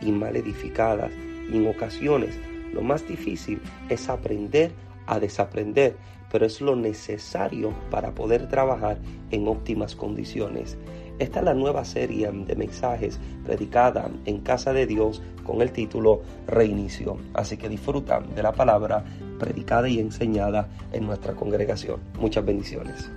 y mal edificadas. Y en ocasiones lo más difícil es aprender a desaprender, pero es lo necesario para poder trabajar en óptimas condiciones. Esta es la nueva serie de mensajes predicada en Casa de Dios con el título Reinicio. Así que disfrutan de la palabra predicada y enseñada en nuestra congregación. Muchas bendiciones.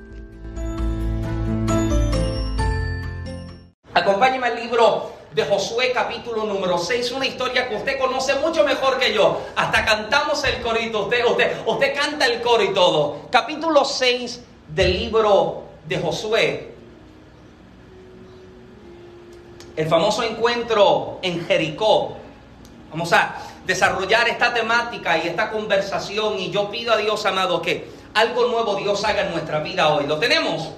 Acompáñeme al libro de Josué capítulo número 6, una historia que usted conoce mucho mejor que yo. Hasta cantamos el corito, usted, usted, usted canta el coro y todo. Capítulo 6 del libro de Josué. El famoso encuentro en Jericó. Vamos a desarrollar esta temática y esta conversación y yo pido a Dios, amado, que algo nuevo Dios haga en nuestra vida hoy. ¿Lo tenemos?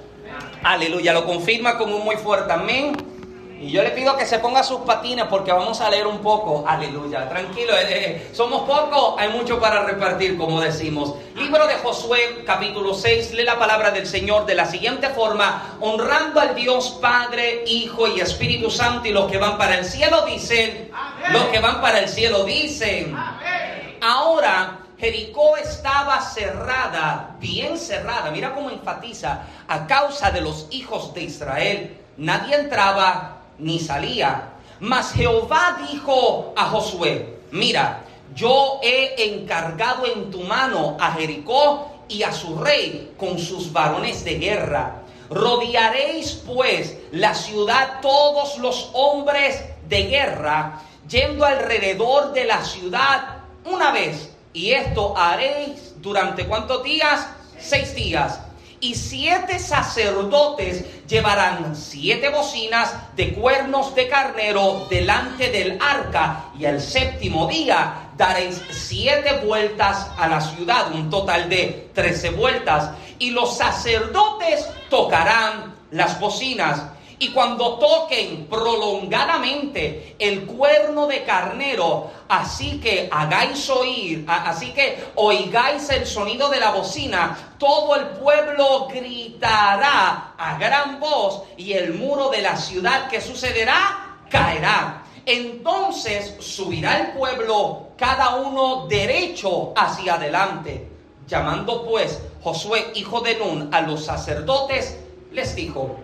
Aleluya, lo confirma con un muy fuerte amén. Y yo le pido que se ponga sus patines porque vamos a leer un poco. Aleluya. Tranquilo, eh, eh, somos pocos, hay mucho para repartir, como decimos. Libro de Josué, capítulo 6, lee la palabra del Señor de la siguiente forma: honrando al Dios Padre, Hijo y Espíritu Santo. Y los que van para el cielo dicen: Los que van para el cielo dicen: Ahora Jericó estaba cerrada, bien cerrada. Mira cómo enfatiza: a causa de los hijos de Israel. Nadie entraba ni salía. Mas Jehová dijo a Josué, mira, yo he encargado en tu mano a Jericó y a su rey con sus varones de guerra. Rodearéis pues la ciudad todos los hombres de guerra, yendo alrededor de la ciudad una vez. Y esto haréis durante cuántos días? Seis días y siete sacerdotes llevarán siete bocinas de cuernos de carnero delante del arca, y el séptimo día daréis siete vueltas a la ciudad, un total de trece vueltas, y los sacerdotes tocarán las bocinas y cuando toquen prolongadamente el cuerno de carnero, así que hagáis oír, así que oigáis el sonido de la bocina, todo el pueblo gritará a gran voz y el muro de la ciudad que sucederá caerá. Entonces subirá el pueblo cada uno derecho hacia adelante. Llamando pues Josué, hijo de Nun, a los sacerdotes, les dijo,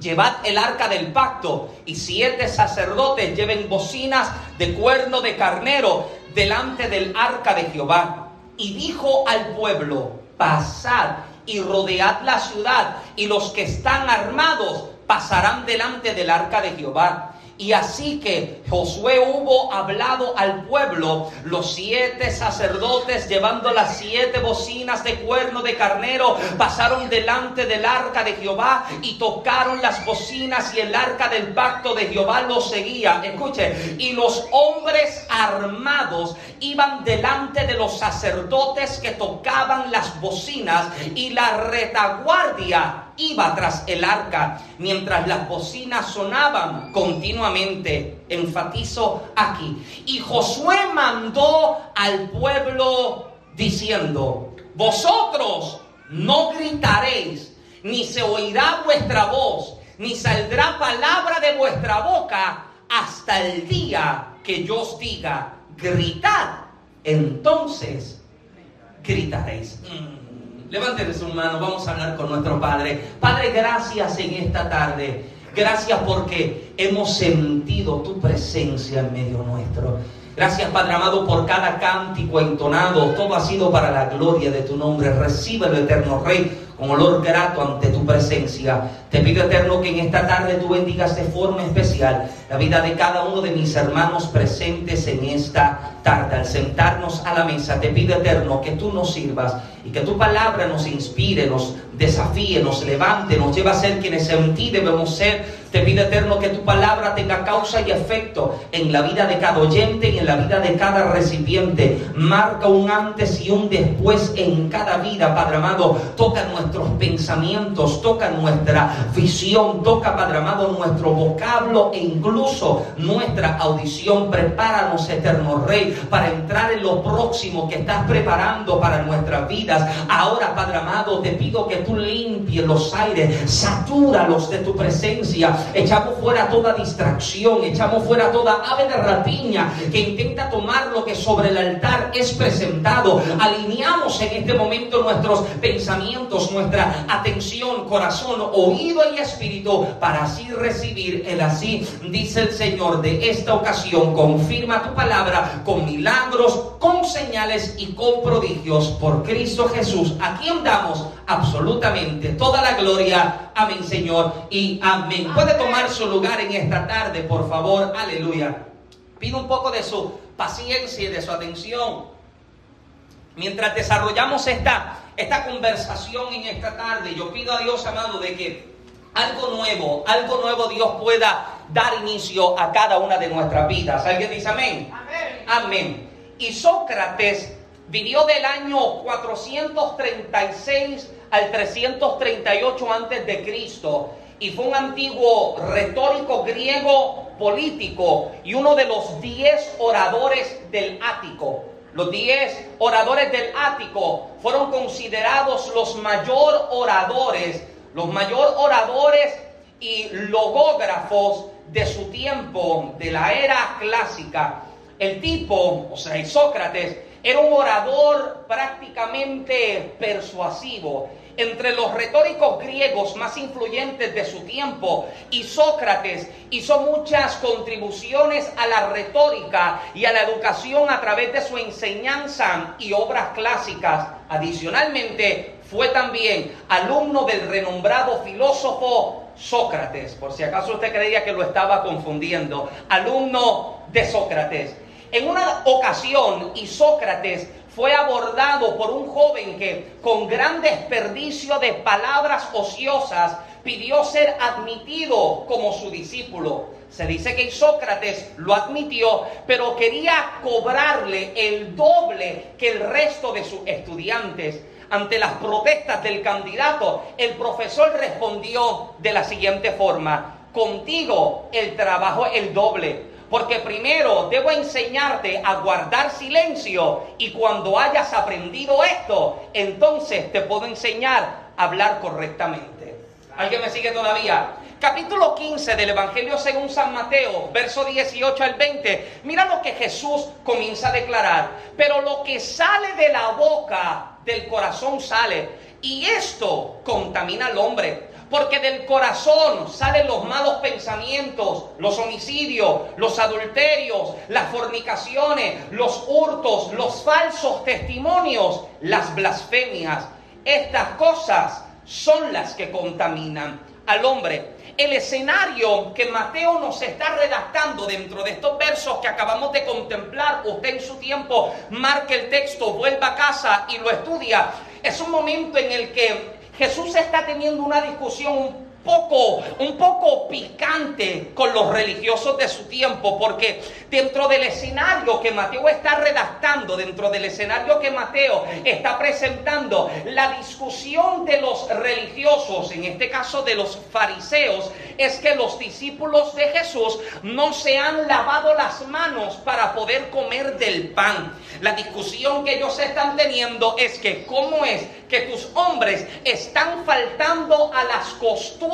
Llevad el arca del pacto y siete sacerdotes lleven bocinas de cuerno de carnero delante del arca de Jehová. Y dijo al pueblo, pasad y rodead la ciudad y los que están armados pasarán delante del arca de Jehová. Y así que Josué hubo hablado al pueblo, los siete sacerdotes llevando las siete bocinas de cuerno de carnero pasaron delante del arca de Jehová y tocaron las bocinas y el arca del pacto de Jehová los seguía. Escuche, y los hombres armados iban delante de los sacerdotes que tocaban las bocinas y la retaguardia iba tras el arca mientras las bocinas sonaban continuamente. Enfatizo aquí. Y Josué mandó al pueblo diciendo, vosotros no gritaréis, ni se oirá vuestra voz, ni saldrá palabra de vuestra boca hasta el día que yo os diga, gritad. Entonces gritaréis. Mm. Levanten su mano, vamos a hablar con nuestro Padre. Padre, gracias en esta tarde. Gracias porque hemos sentido tu presencia en medio nuestro. Gracias, Padre amado, por cada cántico entonado. Todo ha sido para la gloria de tu nombre. Recibe eterno Rey con olor grato ante tu presencia. Te pido, eterno, que en esta tarde tú bendigas de forma especial la vida de cada uno de mis hermanos presentes en esta tarde. Al sentarnos a la mesa, te pido, eterno, que tú nos sirvas y que tu palabra nos inspire, nos desafíe, nos levante, nos lleva a ser quienes en ti debemos ser te pido eterno que tu palabra tenga causa y efecto en la vida de cada oyente y en la vida de cada recipiente. Marca un antes y un después en cada vida, Padre amado. Toca nuestros pensamientos, toca nuestra visión, toca, Padre amado, nuestro vocablo e incluso nuestra audición. Prepáranos, eterno Rey, para entrar en lo próximo que estás preparando para nuestras vidas. Ahora, Padre amado, te pido que tú limpies los aires, satúralos de tu presencia echamos fuera toda distracción, echamos fuera toda ave de rapiña que intenta tomar lo que sobre el altar es presentado. Alineamos en este momento nuestros pensamientos, nuestra atención, corazón, oído y espíritu para así recibir el así, dice el Señor de esta ocasión. Confirma tu palabra con milagros, con señales y con prodigios por Cristo Jesús, a quien damos absolutamente toda la gloria. Amén, Señor, y amén tomar su lugar en esta tarde, por favor. Aleluya. Pido un poco de su paciencia y de su atención. Mientras desarrollamos esta, esta conversación en esta tarde, yo pido a Dios, amado, de que algo nuevo, algo nuevo Dios pueda dar inicio a cada una de nuestras vidas. ¿Alguien dice amén? Amén. Amén. Y Sócrates vivió del año 436 al 338 antes de Cristo y fue un antiguo retórico griego político y uno de los diez oradores del Ático. Los diez oradores del Ático fueron considerados los mayor oradores, los mayor oradores y logógrafos de su tiempo, de la era clásica. El tipo, o sea, Sócrates, era un orador prácticamente persuasivo entre los retóricos griegos más influyentes de su tiempo y Sócrates hizo muchas contribuciones a la retórica y a la educación a través de su enseñanza y obras clásicas. Adicionalmente, fue también alumno del renombrado filósofo Sócrates, por si acaso usted creía que lo estaba confundiendo, alumno de Sócrates. En una ocasión, y Sócrates fue abordado por un joven que con gran desperdicio de palabras ociosas pidió ser admitido como su discípulo. Se dice que Sócrates lo admitió, pero quería cobrarle el doble que el resto de sus estudiantes. Ante las protestas del candidato, el profesor respondió de la siguiente forma, contigo el trabajo es el doble porque primero debo enseñarte a guardar silencio y cuando hayas aprendido esto, entonces te puedo enseñar a hablar correctamente. ¿Alguien me sigue todavía? Capítulo 15 del Evangelio según San Mateo, verso 18 al 20. Mira lo que Jesús comienza a declarar. Pero lo que sale de la boca del corazón sale. Y esto contamina al hombre porque del corazón salen los malos pensamientos, los homicidios, los adulterios, las fornicaciones, los hurtos, los falsos testimonios, las blasfemias. Estas cosas son las que contaminan al hombre. El escenario que Mateo nos está redactando dentro de estos versos que acabamos de contemplar, usted en su tiempo marque el texto, vuelva a casa y lo estudia, es un momento en el que Jesús está teniendo una discusión poco, un poco picante con los religiosos de su tiempo, porque dentro del escenario que Mateo está redactando, dentro del escenario que Mateo está presentando, la discusión de los religiosos, en este caso de los fariseos, es que los discípulos de Jesús no se han lavado las manos para poder comer del pan. La discusión que ellos están teniendo es que cómo es que tus hombres están faltando a las costumbres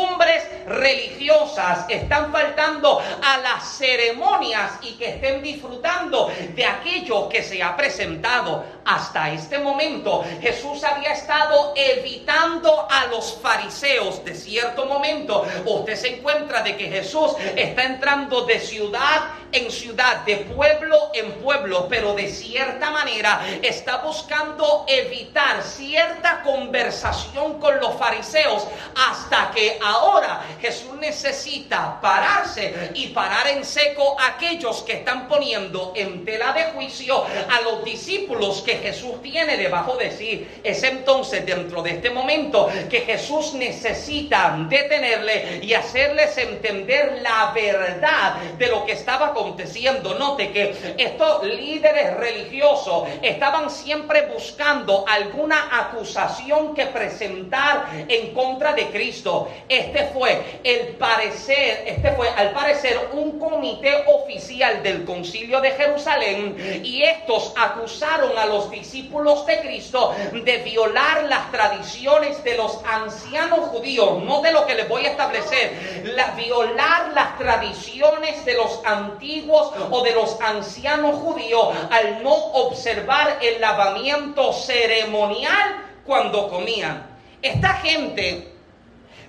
religiosas, están faltando a las ceremonias y que estén disfrutando de aquello que se ha presentado hasta este momento. Jesús había estado evitando a los fariseos de cierto momento. Usted se encuentra de que Jesús está entrando de ciudad en ciudad, de pueblo en pueblo, pero de cierta manera está buscando evitar cierta conversación con los fariseos hasta que ahora Jesús necesita pararse y parar en seco a aquellos que están poniendo en tela de juicio a los discípulos que Jesús tiene debajo de sí. Es entonces dentro de este momento que Jesús necesita detenerle y hacerles entender la verdad de lo que estaba aconteciendo. Note que estos líderes religiosos estaban siempre buscando alguna acusación que presentar en contra de Cristo. Este fue el parecer, este fue al parecer un comité oficial del concilio de Jerusalén y estos acusaron a los discípulos de Cristo de violar las tradiciones de los ancianos judíos, no de lo que les voy a establecer, la, violar las tradiciones de los antiguos o de los ancianos judíos al no observar el lavamiento ceremonial cuando comían. Esta gente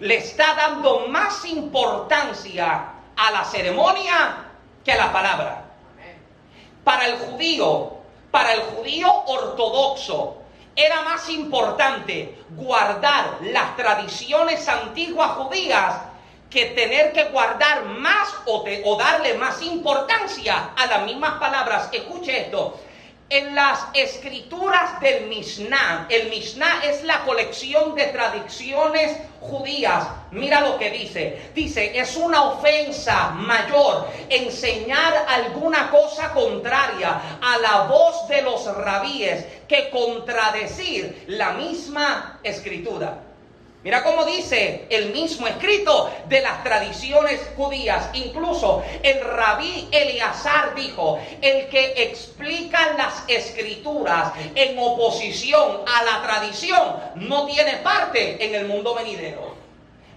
le está dando más importancia a la ceremonia que a la palabra. Para el judío, para el judío ortodoxo, era más importante guardar las tradiciones antiguas judías que tener que guardar más o, darle más importancia a las mismas palabras. Escuche esto, en las escrituras del Mishnah, el Mishnah es la colección de tradiciones judías. Mira lo que dice. Dice, es una ofensa mayor enseñar alguna cosa contraria a la voz de los rabíes que contradecir la misma escritura. Mira cómo dice el mismo escrito de las tradiciones judías. Incluso el rabí Eleazar dijo, el que explica las escrituras en oposición a la tradición no tiene parte en el mundo venidero.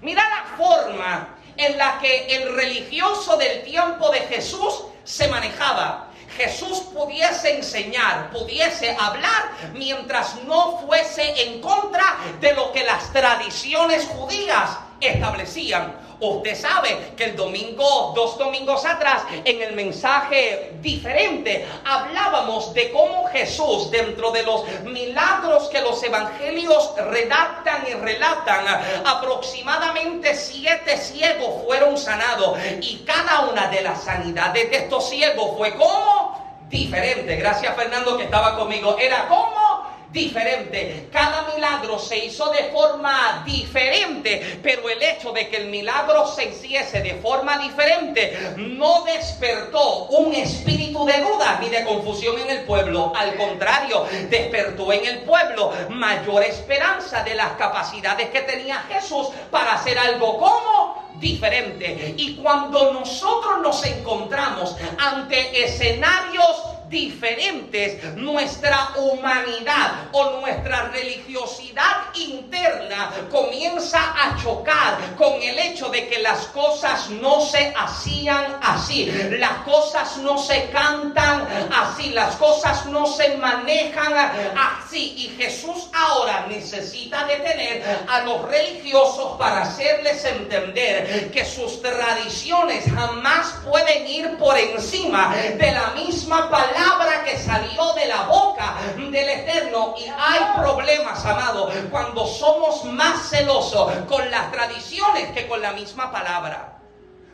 Mira la forma en la que el religioso del tiempo de Jesús se manejaba. Jesús pudiese enseñar, pudiese hablar, mientras no fuese en contra de lo que las tradiciones judías establecían. Usted sabe que el domingo, dos domingos atrás, en el mensaje diferente, hablábamos de cómo Jesús, dentro de los milagros que los evangelios redactan y relatan, aproximadamente siete ciegos fueron sanados y cada una de las sanidades de estos ciegos fue como diferente. Gracias Fernando que estaba conmigo. Era como diferente. Cada milagro se hizo de forma diferente, pero el hecho de que el milagro se hiciese de forma diferente no despertó un espíritu de duda ni de confusión en el pueblo. Al contrario, despertó en el pueblo mayor esperanza de las capacidades que tenía Jesús para hacer algo como diferente. Y cuando nosotros nos encontramos ante escenarios diferentes, nuestra humanidad o nuestra religiosidad interna comienza a chocar con el hecho de que las cosas no se hacían así, las cosas no se cantan así, las cosas no se manejan así. Y Jesús ahora necesita detener a los religiosos para hacerles entender que sus tradiciones jamás pueden ir por encima de la misma palabra palabra que salió de la boca del Eterno. Y hay problemas, amado, cuando somos más celosos con las tradiciones que con la misma palabra.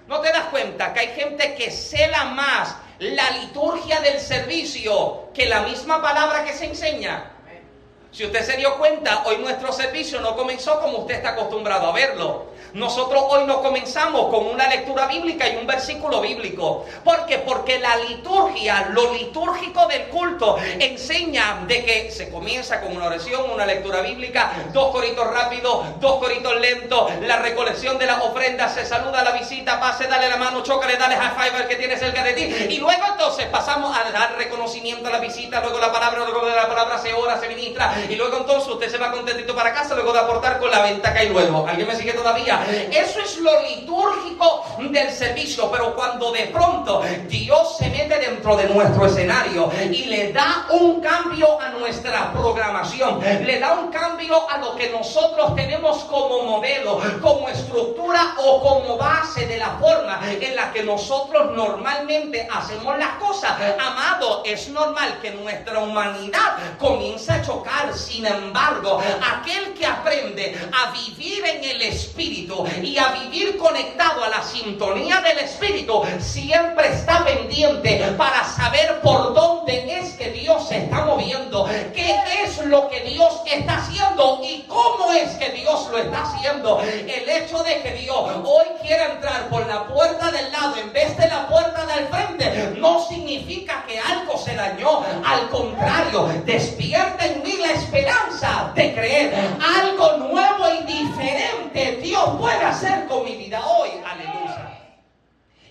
¿No te das cuenta que hay gente que cela más la liturgia del servicio que la misma palabra que se enseña? Si usted se dio cuenta, hoy nuestro servicio no comenzó como usted está acostumbrado a verlo. Nosotros hoy no comenzamos con una lectura bíblica y un versículo bíblico. ¿Por qué? Porque la liturgia, lo litúrgico del culto, enseña de que se comienza con una oración, una lectura bíblica, dos coritos rápidos, dos coritos lentos, la recolección de las ofrendas, se saluda la visita, pase, dale la mano, chócale, dale five al que tiene cerca de ti. Y luego entonces pasamos a dar reconocimiento a la visita, luego la palabra, luego de la palabra se ora, se ministra, y luego entonces usted se va contentito para casa, luego de aportar con la venta que hay luego. ¿Alguien me sigue todavía? Eso es lo litúrgico del servicio, pero cuando de pronto Dios se mete dentro de nuestro escenario y le da un cambio a nuestra programación, le da un cambio a lo que nosotros tenemos como modelo, como estructura o como base de la forma en la que nosotros normalmente hacemos las cosas. Amado, es normal que nuestra humanidad comience a chocar. Sin embargo, aquel que aprende a vivir en el Espíritu y a vivir conectado a la sintonía del Espíritu, siempre está pendiente para saber por dónde es que Dios se está moviendo, qué es lo que Dios está haciendo y cómo es que Dios lo está haciendo. El hecho de que Dios hoy quiera entrar por la puerta del lado en vez de la puerta del frente no significa que algo se dañó. Al contrario, despierta en mí la esperanza de creer algo nuevo y diferente Dios puede hacer con mi vida hoy. Aleluya.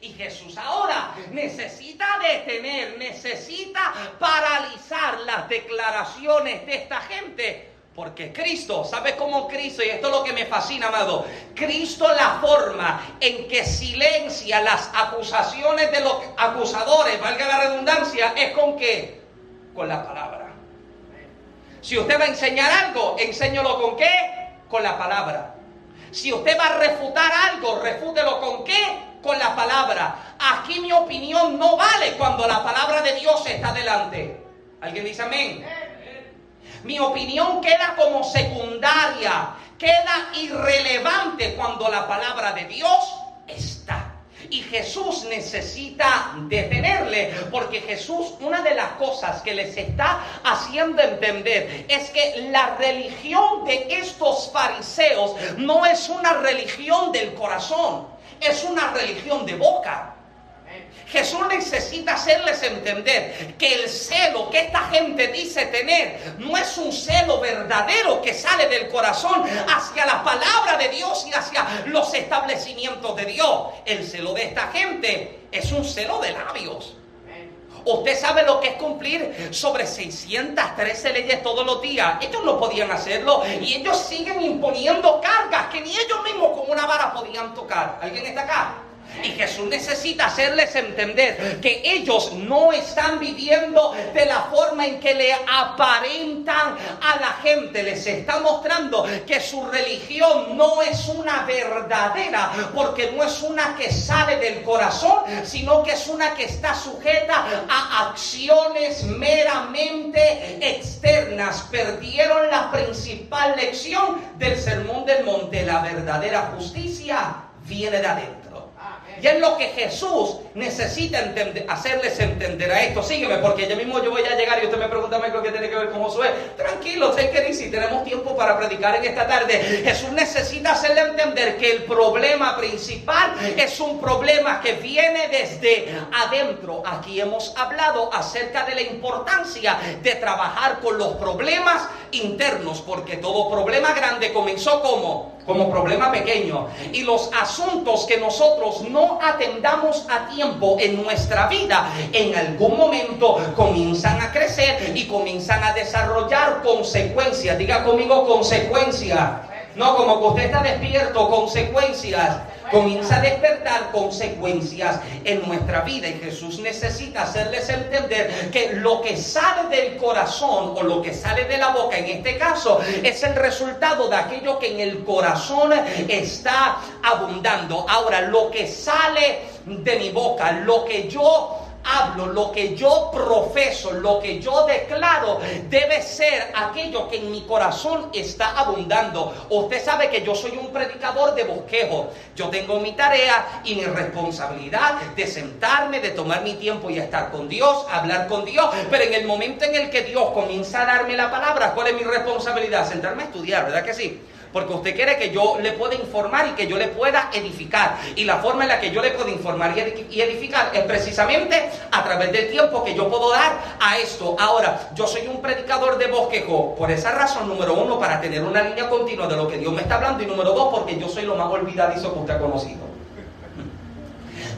Y Jesús ahora necesita detener, necesita paralizar las declaraciones de esta gente. Porque Cristo, ¿sabe cómo Cristo? Y esto es lo que me fascina, amado. Cristo la forma en que silencia las acusaciones de los acusadores, valga la redundancia, es con qué? Con la palabra. Si usted va a enseñar algo, enséñalo con qué? Con la palabra. Si usted va a refutar algo, refútelo con qué? Con la palabra. Aquí mi opinión no vale cuando la palabra de Dios está delante. ¿Alguien dice amén? Mi opinión queda como secundaria, queda irrelevante cuando la palabra de Dios está. Y Jesús necesita detenerle, porque Jesús, una de las cosas que les está haciendo entender es que la religión de estos fariseos no es una religión del corazón, es una religión de boca. Jesús necesita hacerles entender que el celo que esta gente dice tener no es un celo verdadero que sale del corazón hacia la palabra de Dios y hacia los establecimientos de Dios. El celo de esta gente es un celo de labios. Usted sabe lo que es cumplir sobre 613 leyes todos los días. Ellos no podían hacerlo y ellos siguen imponiendo cargas que ni ellos mismos con una vara podían tocar. ¿Alguien está acá? Y Jesús necesita hacerles entender que ellos no están viviendo de la forma en que le aparentan a la gente. Les está mostrando que su religión no es una verdadera, porque no es una que sale del corazón, sino que es una que está sujeta a acciones meramente externas. Perdieron la principal lección del sermón del monte. La verdadera justicia viene de adentro. Y es lo que Jesús necesita hacerles entender a esto. Sígueme, porque ya mismo yo voy a llegar y usted me pregunta, Michael, ¿qué tiene que ver con Josué? Tranquilo, usted que dice, tenemos tiempo para predicar en esta tarde. Jesús necesita hacerle entender que el problema principal es un problema que viene desde adentro. Aquí hemos hablado acerca de la importancia de trabajar con los problemas internos, porque todo problema grande comenzó como como problema pequeño. Y los asuntos que nosotros no atendamos a tiempo en nuestra vida, en algún momento comienzan a crecer y comienzan a desarrollar consecuencias. Diga conmigo consecuencias. No, como que usted está despierto, consecuencias comienza a despertar consecuencias en nuestra vida y Jesús necesita hacerles entender que lo que sale del corazón o lo que sale de la boca en este caso es el resultado de aquello que en el corazón está abundando. Ahora, lo que sale de mi boca, lo que yo hablo, lo que yo profeso, lo que yo declaro, debe ser aquello que en mi corazón está abundando. Usted sabe que yo soy un predicador de bosquejo. Yo tengo mi tarea y mi responsabilidad de sentarme, de tomar mi tiempo y estar con Dios, hablar con Dios. Pero en el momento en el que Dios comienza a darme la palabra, ¿cuál es mi responsabilidad? Sentarme a estudiar, ¿verdad que sí? Porque usted quiere que yo le pueda informar y que yo le pueda edificar. Y la forma en la que yo le puedo informar y edificar es precisamente a través del tiempo que yo puedo dar a esto. Ahora, yo soy un predicador de bosquejo por esa razón, número uno, para tener una línea continua de lo que Dios me está hablando. Y número dos, porque yo soy lo más olvidadizo que usted ha conocido.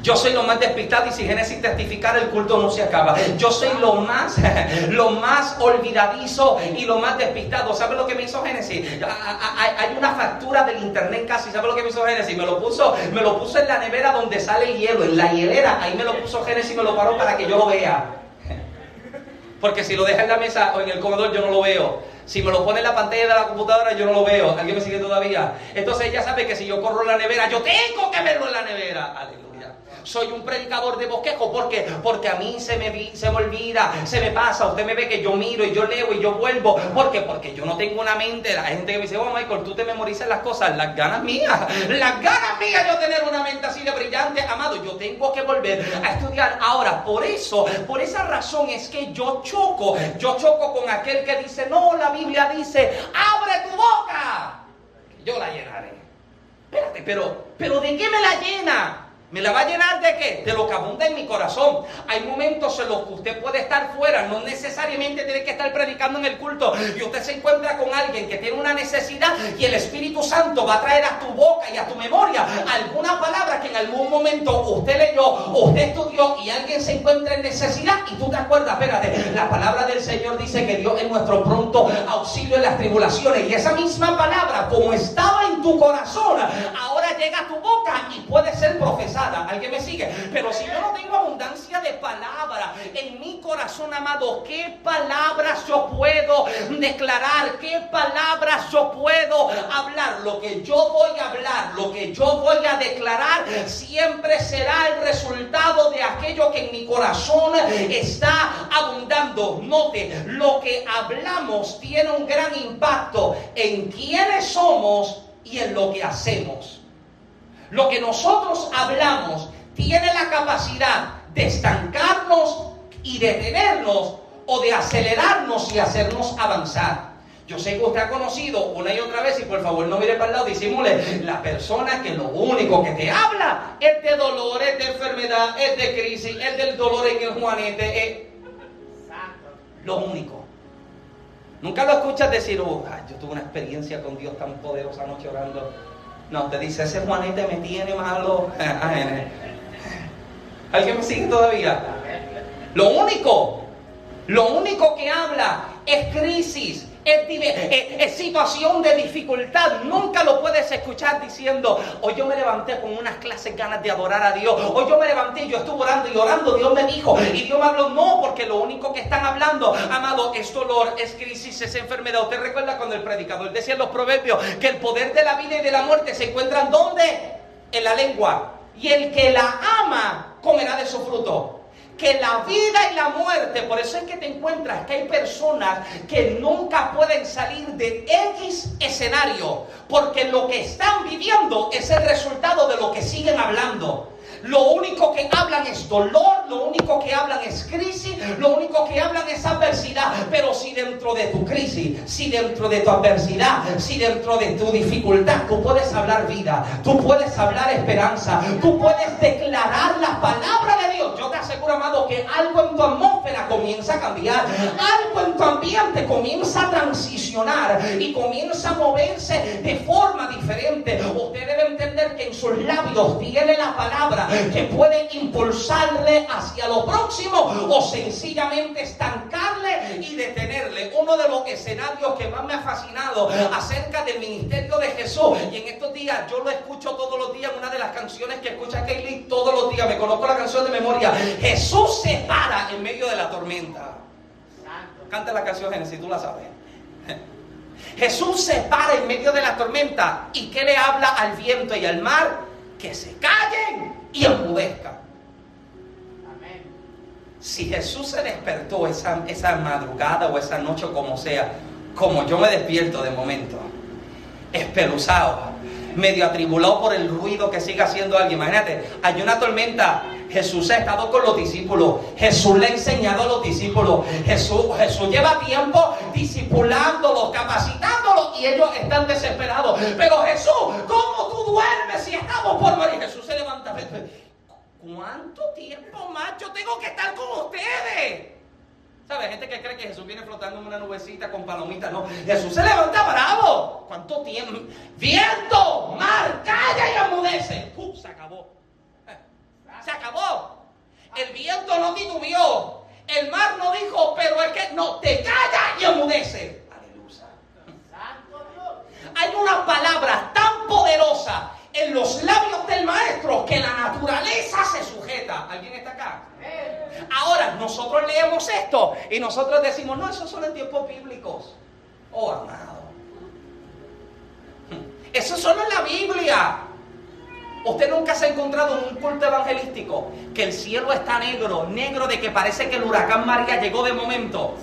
Yo soy lo más despistado y si Génesis testificar el culto no se acaba. Yo soy lo más, lo más olvidadizo y lo más despistado. ¿Sabe lo que me hizo Génesis? Hay una factura del internet casi. ¿Sabe lo que me hizo Génesis? Me lo puso, me lo puso en la nevera donde sale el hielo, en la hielera. Ahí me lo puso Génesis y me lo paró para que yo lo vea. Porque si lo deja en la mesa o en el comedor yo no lo veo. Si me lo pone en la pantalla de la computadora, yo no lo veo. ¿Alguien me sigue todavía? Entonces ella sabe que si yo corro la nevera, yo tengo que verlo en la nevera. Aleluya soy un predicador de bosquejo. ¿Por qué? Porque a mí se me, se me olvida, se me pasa. Usted me ve que yo miro y yo leo y yo vuelvo. ¿Por qué? Porque yo no tengo una mente. Hay gente que me dice, oh Michael, tú te memorizas las cosas. Las ganas mías. Las ganas mías yo tener una mente así de brillante. Amado, yo tengo que volver a estudiar. Ahora, por eso, por esa razón es que yo choco. Yo choco con aquel que dice, no, la Biblia dice, abre tu boca. Yo la llenaré. Espérate, pero, pero ¿de qué me la llena? ¿Me la va a llenar de qué? De lo que abunda en mi corazón. Hay momentos en los que usted puede estar fuera, no necesariamente tiene que estar predicando en el culto. Y usted se encuentra con alguien que tiene una necesidad y el Espíritu Santo va a traer a tu boca y a tu memoria alguna palabra que en algún momento usted leyó, usted estudió y alguien se encuentra en necesidad y tú te acuerdas, espérate, la palabra del Señor dice que Dios es nuestro pronto auxilio en las tribulaciones. Y esa misma palabra, como estaba tu corazón, ahora llega a tu boca y puede ser profesada ¿Alguien me sigue? Pero si yo no tengo abundancia de palabra en mi corazón, amado, ¿qué palabras yo puedo declarar? ¿Qué palabras yo puedo hablar? Lo que yo voy a hablar, lo que yo voy a declarar, siempre será el resultado de aquello que en mi corazón está abundando. Note, lo que hablamos tiene un gran impacto en quiénes somos y en lo que hacemos. Lo que nosotros hablamos tiene la capacidad de estancarnos y detenernos o de acelerarnos y hacernos avanzar. Yo sé que usted ha conocido una y otra vez, y por favor no mire para el lado, disimule, la persona que lo único que te habla es de dolor, es de enfermedad, es de crisis, es del dolor en el juanete, es lo único. Nunca lo escuchas decir, oh, yo tuve una experiencia con Dios tan poderosa anoche orando. No, te dice, ese Juanete me tiene malo. ¿Alguien me sigue todavía? Lo único, lo único que habla es crisis, es, situación de dificultad. Nunca lo puedes escuchar diciendo, hoy yo me levanté con unas clases ganas de adorar a Dios. Hoy yo me levanté y yo estuve orando y orando. Dios me dijo y Dios me habló. No, porque lo único que están hablando, amado, es dolor, es crisis, es enfermedad. Usted recuerda cuando el predicador decía en los proverbios que el poder de la vida y de la muerte se encuentran ¿dónde? En la lengua. Y el que la ama comerá de su fruto que la vida y la muerte, por eso es que te encuentras que hay personas que nunca pueden salir de X escenario, porque lo que están viviendo es el resultado de lo que siguen hablando. Lo único que hablan es dolor, lo único que hablan es crisis, lo único que hablan es adversidad. Pero si dentro de tu crisis, si dentro de tu adversidad, si dentro de tu dificultad, tú puedes hablar vida, tú puedes hablar esperanza, tú puedes declarar la palabra de Dios. Yo te aseguro, amado, que algo en tu atmósfera comienza a cambiar, algo en tu ambiente comienza a transicionar y comienza a moverse de forma diferente. Usted debe entender que en sus labios tiene la palabra que puede impulsarle hacia lo próximo o sencillamente estancarle y detenerle. Uno de los escenarios que más me ha fascinado acerca del ministerio de Jesús, y en estos días yo lo escucho todos los días, una de las canciones que escucha Kaylee todos los días, me conozco la canción de memoria, Jesús se para en medio de la tormenta. Canta la canción Génesis, tú la sabes. Jesús se para en medio de la tormenta y que le habla al viento y al mar que se callen y enmudezcan. Si Jesús se despertó esa, esa madrugada o esa noche como sea, como yo me despierto de momento, espeluzado, medio atribulado por el ruido que sigue haciendo alguien. Imagínate, hay una tormenta. Jesús ha estado con los discípulos. Jesús le ha enseñado a los discípulos. Jesús, Jesús lleva tiempo discipulándolos, capacitándolos y ellos están desesperados. Pero Jesús, ¿cómo tú duermes si estamos por morir? Jesús se levanta. ¿Cuánto tiempo más yo tengo que estar con ustedes? ¿Sabes? Gente que cree que Jesús viene flotando en una nubecita con palomitas. No, Jesús se levanta bravo. ¿Cuánto tiempo? Viento, mar, calla y amudece. ¡Pum! Se acabó. Se acabó. El viento no titubeó. El mar no dijo, pero es que no, te calla y amudece. Aleluya. Hay una palabra tan poderosa en los labios del maestro que la naturaleza se sujeta. ¿Alguien está acá? Ahora, nosotros leemos esto y nosotros decimos, no, esos son en tiempos bíblicos. Oh, amado. Eso solo en la Biblia. Usted nunca se ha encontrado en un culto evangelístico que el cielo está negro, negro de que parece que el huracán María llegó de momento.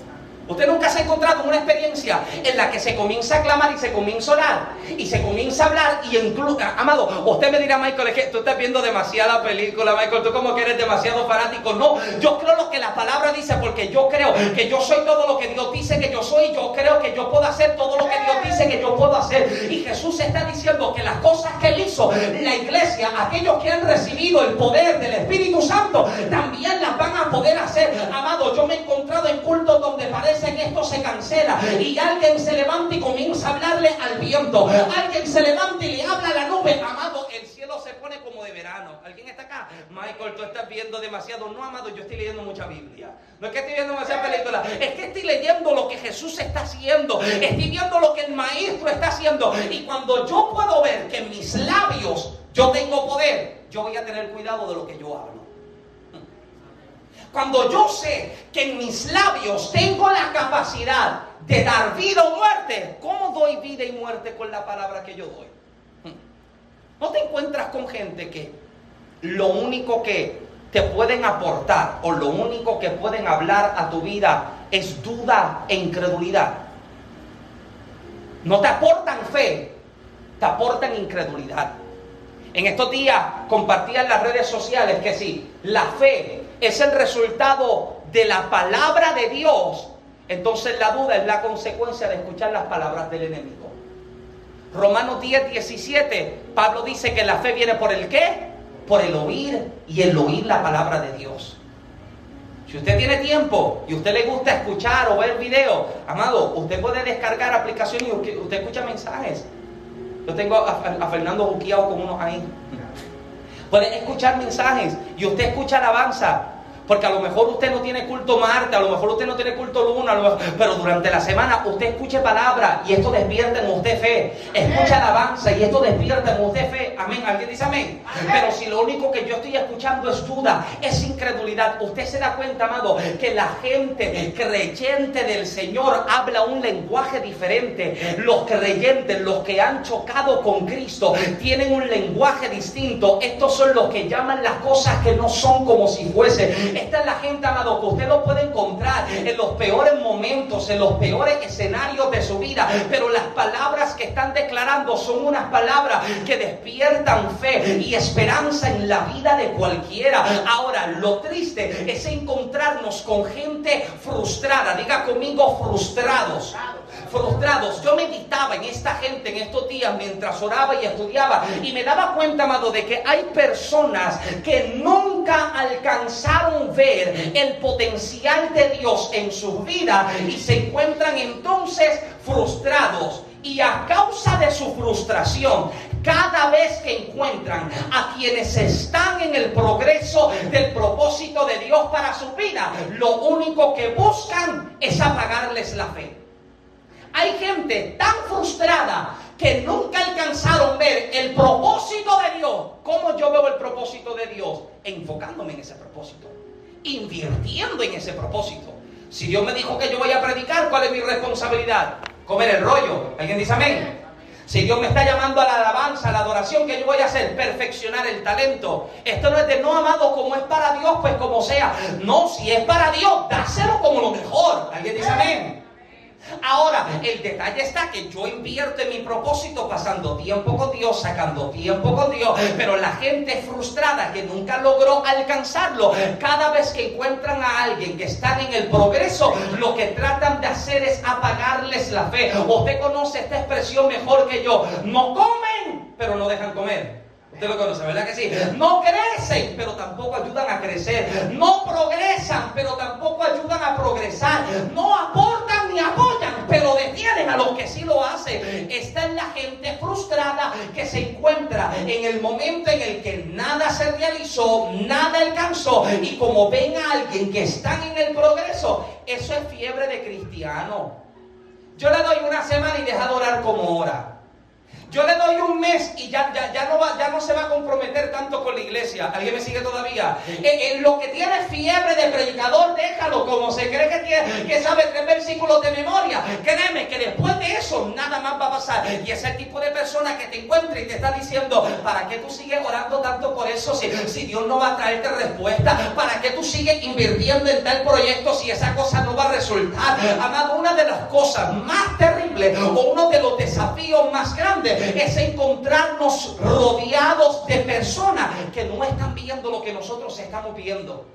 Usted nunca se ha encontrado una experiencia en la que se comienza a clamar y se comienza a orar y se comienza a hablar y incluso, amado, usted me dirá, Michael, es que tú estás viendo demasiada película, Michael, tú como que eres demasiado fanático. No, yo creo lo que la palabra dice porque yo creo que yo soy todo lo que Dios dice que yo soy. Yo creo que yo puedo hacer todo lo que Dios dice que yo puedo hacer. Y Jesús está diciendo que las cosas que él hizo, la iglesia, aquellos que han recibido el poder del Espíritu Santo, también las van a poder hacer. Amado, yo me he encontrado en cultos donde parece que esto se cancela y alguien se levanta y comienza a hablarle al viento. Alguien se levanta y le habla a la nube. Amado, el cielo se pone como de verano. ¿Alguien está acá? Michael, tú estás viendo demasiado. No, amado, yo estoy leyendo mucha Biblia. No es que estoy viendo demasiadas películas. Es que estoy leyendo lo que Jesús está haciendo. Estoy viendo lo que el Maestro está haciendo. Y cuando yo puedo ver que en mis labios yo tengo poder, yo voy a tener cuidado de lo que yo hablo. Cuando yo sé que en mis labios tengo la capacidad de dar vida o muerte, ¿cómo doy vida y muerte con la palabra que yo doy? ¿No te encuentras con gente que lo único que te pueden aportar o lo único que pueden hablar a tu vida es duda e incredulidad? No te aportan fe, te aportan incredulidad. En estos días compartía en las redes sociales que si la fe es el resultado de la palabra de Dios, entonces la duda es la consecuencia de escuchar las palabras del enemigo. Romanos 10, 17, Pablo dice que la fe viene por el qué? Por el oír y el oír la palabra de Dios. Si usted tiene tiempo y usted le gusta escuchar o ver videos, amado, usted puede descargar aplicaciones y usted escucha mensajes. Yo tengo a, Fernando buqueado con unos ahí. Puede escuchar mensajes y usted escucha alabanza porque a lo mejor usted no tiene culto martes, a lo mejor usted no tiene culto luna, pero durante la semana usted escuche palabra y esto despierta en usted fe. Escucha alabanza y esto despierta en usted fe. Amén. ¿Alguien dice amén? Pero si lo único que yo estoy escuchando es duda, es incredulidad, usted se da cuenta, amado, que la gente creyente del Señor habla un lenguaje diferente. Los creyentes, los que han chocado con Cristo, tienen un lenguaje distinto. Estos son los que llaman las cosas que no son como si fuese esta es la gente, amado, que usted lo puede encontrar en los peores momentos, en los peores escenarios de su vida. Pero las palabras que están declarando son unas palabras que despiertan fe y esperanza en la vida de cualquiera. Ahora, lo triste es encontrarnos con gente frustrada. Diga conmigo, frustrados frustrados. Yo meditaba en esta gente en estos días mientras oraba y estudiaba y me daba cuenta, amado, de que hay personas que nunca alcanzaron ver el potencial de Dios en su vida y se encuentran entonces frustrados. Y a causa de su frustración, cada vez que encuentran a quienes están en el progreso del propósito de Dios para su vida, lo único que buscan es apagarles la fe. Hay gente tan frustrada que nunca alcanzaron ver el propósito de Dios. ¿Cómo yo veo el propósito de Dios? Enfocándome en ese propósito. Invirtiendo en ese propósito. Si Dios me dijo que yo voy a predicar, ¿cuál es mi responsabilidad? Comer el rollo. ¿Alguien dice amén? Si Dios me está llamando a la alabanza, a la adoración, ¿qué yo voy a hacer? Perfeccionar el talento. Esto no es de no amado como es para Dios, pues como sea. No, si es para Dios, dáselo como lo mejor. ¿Alguien dice amén? Ahora, el detalle está que yo invierto en mi propósito pasando tiempo con Dios, sacando tiempo con Dios, pero la gente frustrada que nunca logró alcanzarlo, cada vez que encuentran a alguien que está en el progreso, lo que tratan de hacer es apagarles la fe. Usted conoce esta expresión mejor que yo. No comen, pero no dejan comer. Usted lo conoce, ¿verdad que sí? No crecen, pero tampoco ayudan a crecer. No progresan, pero tampoco ayudan a progresar. No aportan ni apoyan, pero detienen a los que sí lo hacen. Esta es la gente frustrada que se encuentra en el momento en el que nada se realizó, nada alcanzó. Y como ven a alguien que están en el progreso, eso es fiebre de cristiano. Yo le doy una semana y deja de orar como hora. Yo le doy un mes y ya, ya, ya, no va, ya no se va a comprometer tanto con la iglesia. ¿Alguien me sigue todavía? En, eh, eh, lo que tiene fiebre de predicador, déjalo como se cree que tiene, que sabe tres versículos de memoria. Créeme que después de eso nada más va a pasar. Y ese tipo de persona que te encuentra y te está diciendo, ¿para qué tú sigues orando tanto por eso si, si Dios no va a traerte respuesta? ¿Para qué tú sigues invirtiendo en tal proyecto si esa cosa no va a resultar? Amado, una de las cosas más terribles o uno de los desafíos más grandes es encontrarnos rodeados de personas que no están viendo lo que nosotros estamos viendo.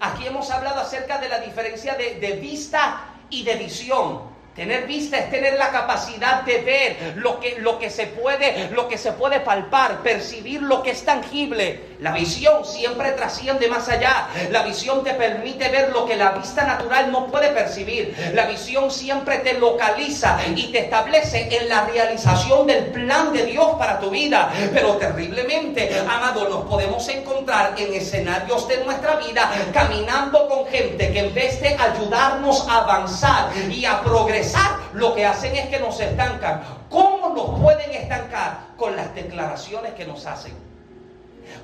Aquí hemos hablado acerca de la diferencia de, de vista y de visión. Tener vista es tener la capacidad de ver lo que, lo que se puede, lo que se puede palpar, percibir lo que es tangible. La visión siempre trasciende más allá. La visión te permite ver lo que la vista natural no puede percibir. La visión siempre te localiza y te establece en la realización del plan de Dios para tu vida. Pero terriblemente, amado, nos podemos encontrar en escenarios de nuestra vida caminando con gente que en vez de ayudarnos a avanzar y a progresar, lo que hacen es que nos estancan. ¿Cómo nos pueden estancar? Con las declaraciones que nos hacen.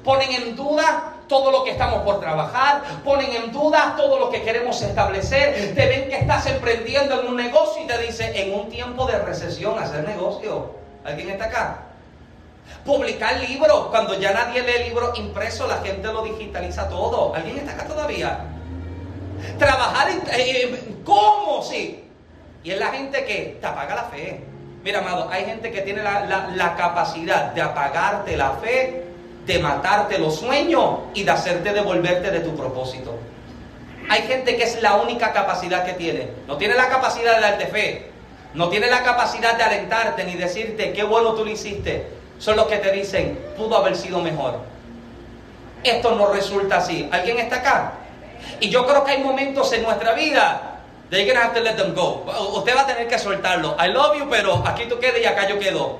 Ponen en duda todo lo que estamos por trabajar, ponen en duda todo lo que queremos establecer, te ven que estás emprendiendo en un negocio y te dice, en un tiempo de recesión, hacer negocio. ¿Alguien está acá? Publicar libros, cuando ya nadie lee libros impresos, la gente lo digitaliza todo. ¿Alguien está acá todavía? Trabajar en... Eh, ¿Cómo? Sí. Y es la gente que te apaga la fe. Mira, amado, hay gente que tiene la, capacidad de apagarte la fe, de matarte los sueños y de hacerte devolverte de tu propósito. Hay gente que es la única capacidad que tiene. No tiene la capacidad de darte fe. No tiene la capacidad de alentarte ni decirte qué bueno tú lo hiciste. Son los que te dicen, pudo haber sido mejor. Esto no resulta así. ¿Alguien está acá? Y yo creo que hay momentos en nuestra vida They're gonna have to let them go. Usted va a tener que soltarlo. I love you, pero aquí tú quedas y acá yo quedo.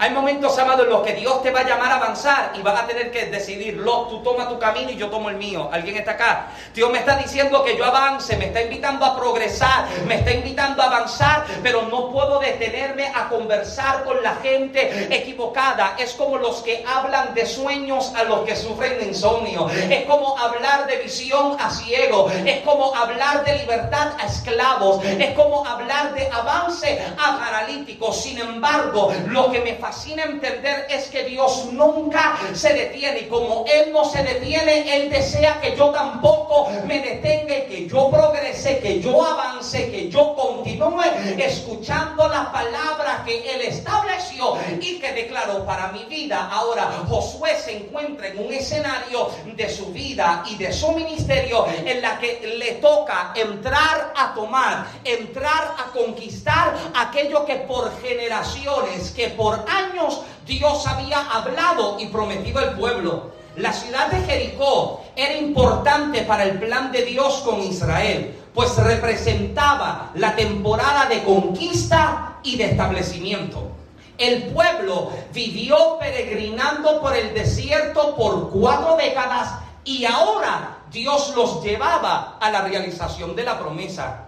Hay momentos, amados, en los que Dios te va a llamar a avanzar y vas a tener que decidir, lo, tú toma tu camino y yo tomo el mío. ¿Alguien está acá? Dios me está diciendo que yo avance, me está invitando a progresar, me está invitando a avanzar, pero no puedo detenerme a conversar con la gente equivocada. Es como los que hablan de sueños a los que sufren de insomnio. Es como hablar de visión a ciego. Es como hablar de libertad a esclavos. Es como hablar de avance a paralíticos. Sin embargo, lo que me fascina entender es que Dios nunca se detiene y como Él no se detiene, Él desea que yo tampoco me detenga que yo progrese, que yo avance, que yo continúe escuchando la palabra que Él estableció y que declaró para mi vida. Ahora Josué se encuentra en un escenario de su vida y de su ministerio en la que le toca entrar a tomar, entrar a conquistar aquello que por generaciones, que por años, años Dios había hablado y prometido al pueblo. La ciudad de Jericó era importante para el plan de Dios con Israel, pues representaba la temporada de conquista y de establecimiento. El pueblo vivió peregrinando por el desierto por cuatro décadas y ahora Dios los llevaba a la realización de la promesa.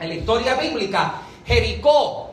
En la historia bíblica, Jericó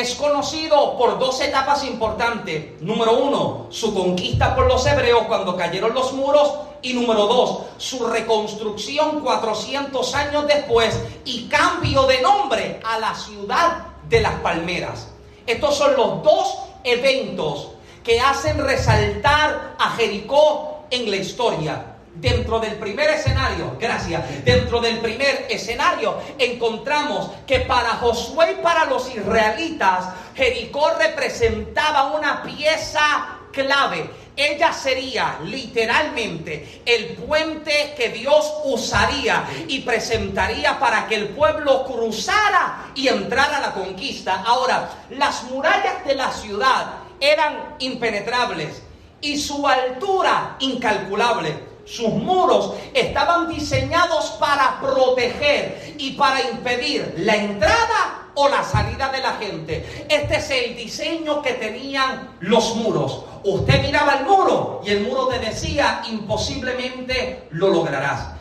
es conocido por dos etapas importantes. Número uno, su conquista por los hebreos cuando cayeron los muros. Y número dos, su reconstrucción 400 años después y cambio de nombre a la ciudad de las palmeras. Estos son los dos eventos que hacen resaltar a Jericó en la historia. Dentro del primer escenario, gracias, dentro del primer escenario encontramos que para Josué y para los israelitas, Jericó representaba una pieza clave. Ella sería literalmente el puente que Dios usaría y presentaría para que el pueblo cruzara y entrara a la conquista. Ahora, las murallas de la ciudad eran impenetrables y su altura incalculable. Sus muros estaban diseñados para proteger y para impedir la entrada o la salida de la gente. Este es el diseño que tenían los muros. Usted miraba el muro y el muro te decía, imposiblemente lo lograrás.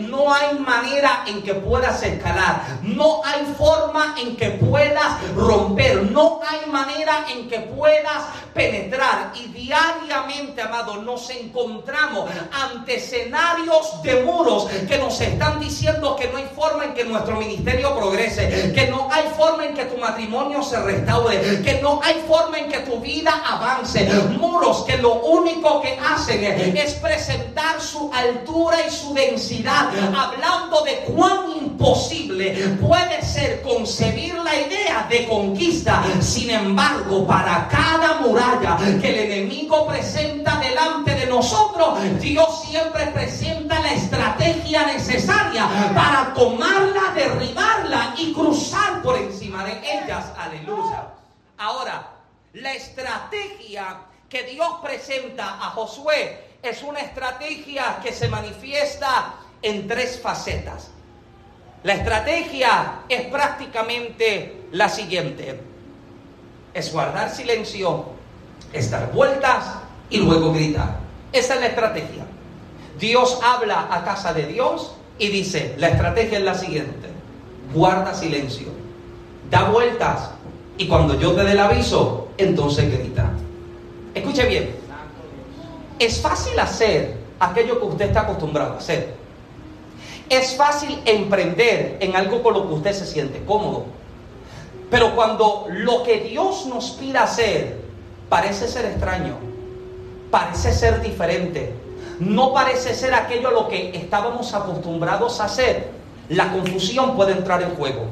No hay manera en que puedas escalar. No hay forma en que puedas romper. No hay manera en que puedas penetrar. Y diariamente, amado, nos encontramos ante escenarios de muros que nos están diciendo que no hay forma en que nuestro ministerio progrese. Que no hay forma en que tu matrimonio se restaure. Que no hay forma en que tu vida avance. Muros que lo único que hacen es presentar su altura y su densidad, hablando de cuán imposible puede ser concebir la idea de conquista. Sin embargo, para cada muralla que el enemigo presenta delante de nosotros, Dios siempre presenta la estrategia necesaria para tomarla, derribarla y cruzar por encima de ellas. Aleluya. Ahora, la estrategia que Dios presenta a Josué es una estrategia que se manifiesta en tres facetas. La estrategia es prácticamente la siguiente. Es guardar silencio, estar vueltas y luego gritar. Esa es la estrategia. Dios habla a casa de Dios y dice, la estrategia es la siguiente. Guarda silencio, da vueltas y cuando yo te dé el aviso, entonces grita. Escuche bien, es fácil hacer aquello que usted está acostumbrado a hacer. Es fácil emprender en algo con lo que usted se siente cómodo. Pero cuando lo que Dios nos pide hacer parece ser extraño, parece ser diferente, no parece ser aquello a lo que estábamos acostumbrados a hacer, la confusión puede entrar en juego.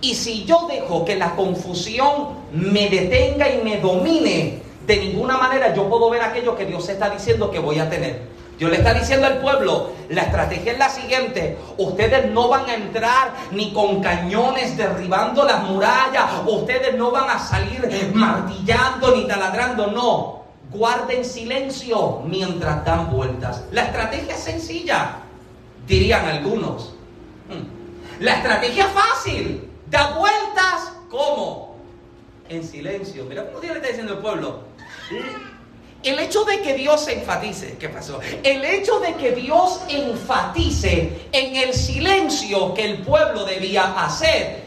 Y si yo dejo que la confusión me detenga y me domine, de ninguna manera yo puedo ver aquello que Dios está diciendo que voy a tener. Dios le está diciendo al pueblo, la estrategia es la siguiente, ustedes no van a entrar ni con cañones derribando las murallas, ustedes no van a salir martillando ni taladrando, no, guarden silencio mientras dan vueltas. La estrategia es sencilla, dirían algunos. Hmm. La estrategia es fácil, da vueltas, ¿cómo? En silencio. Mira cómo Dios le está diciendo al pueblo, el hecho de que Dios enfatice, ¿qué pasó? El hecho de que Dios enfatice en el silencio que el pueblo debía hacer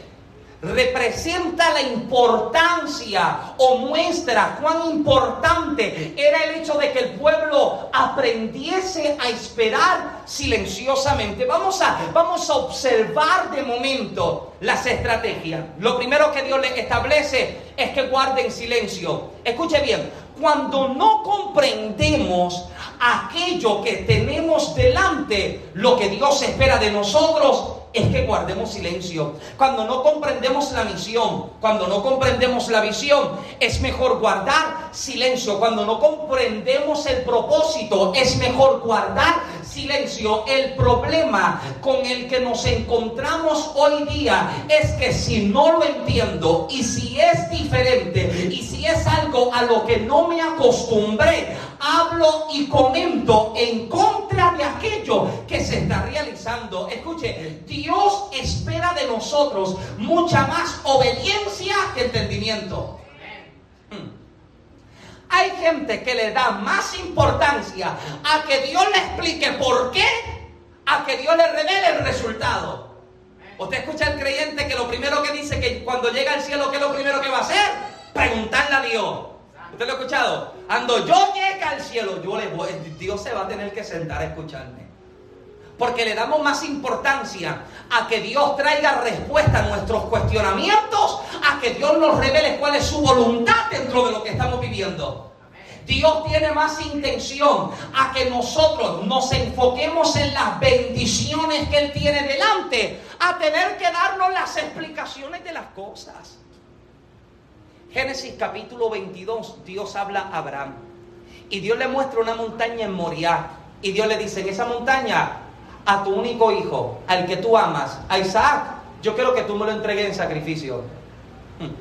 representa la importancia o muestra cuán importante era el hecho de que el pueblo aprendiese a esperar silenciosamente. Vamos a, vamos a observar de momento las estrategias. Lo primero que Dios le establece es que guarden silencio. Escuche bien, cuando no comprendemos aquello que tenemos delante, lo que Dios espera de nosotros es que guardemos silencio. Cuando no comprendemos la misión, cuando no comprendemos la visión, es mejor guardar silencio. Cuando no comprendemos el propósito, es mejor guardar silencio. El problema con el que nos encontramos hoy día es que si no lo entiendo y si es diferente y si es algo a lo que no me acostumbré, hablo y comento en contra de aquello que se está realizando. Escuche, Dios espera de nosotros mucha más obediencia que entendimiento. Hmm. Hay gente que le da más importancia a que Dios le explique por qué, a que Dios le revele el resultado. Usted escucha al creyente que lo primero que dice que cuando llega al cielo, ¿qué es lo primero que va a hacer? Preguntarle a Dios. ¿Usted lo ha escuchado? Cuando yo llegue al cielo, yo le voy, Dios se va a tener que sentar a escucharme. Porque le damos más importancia a que Dios traiga respuesta a nuestros cuestionamientos, a que Dios nos revele cuál es su voluntad dentro de lo que estamos viviendo. Dios tiene más intención a que nosotros nos enfoquemos en las bendiciones que Él tiene delante, a tener que darnos las explicaciones de las cosas. Génesis capítulo 22, Dios habla a Abraham. Y Dios le muestra una montaña en Moriah. Y Dios le dice, en esa montaña, a tu único hijo, al que tú amas, a Isaac, yo quiero que tú me lo entregues en sacrificio. Hmm.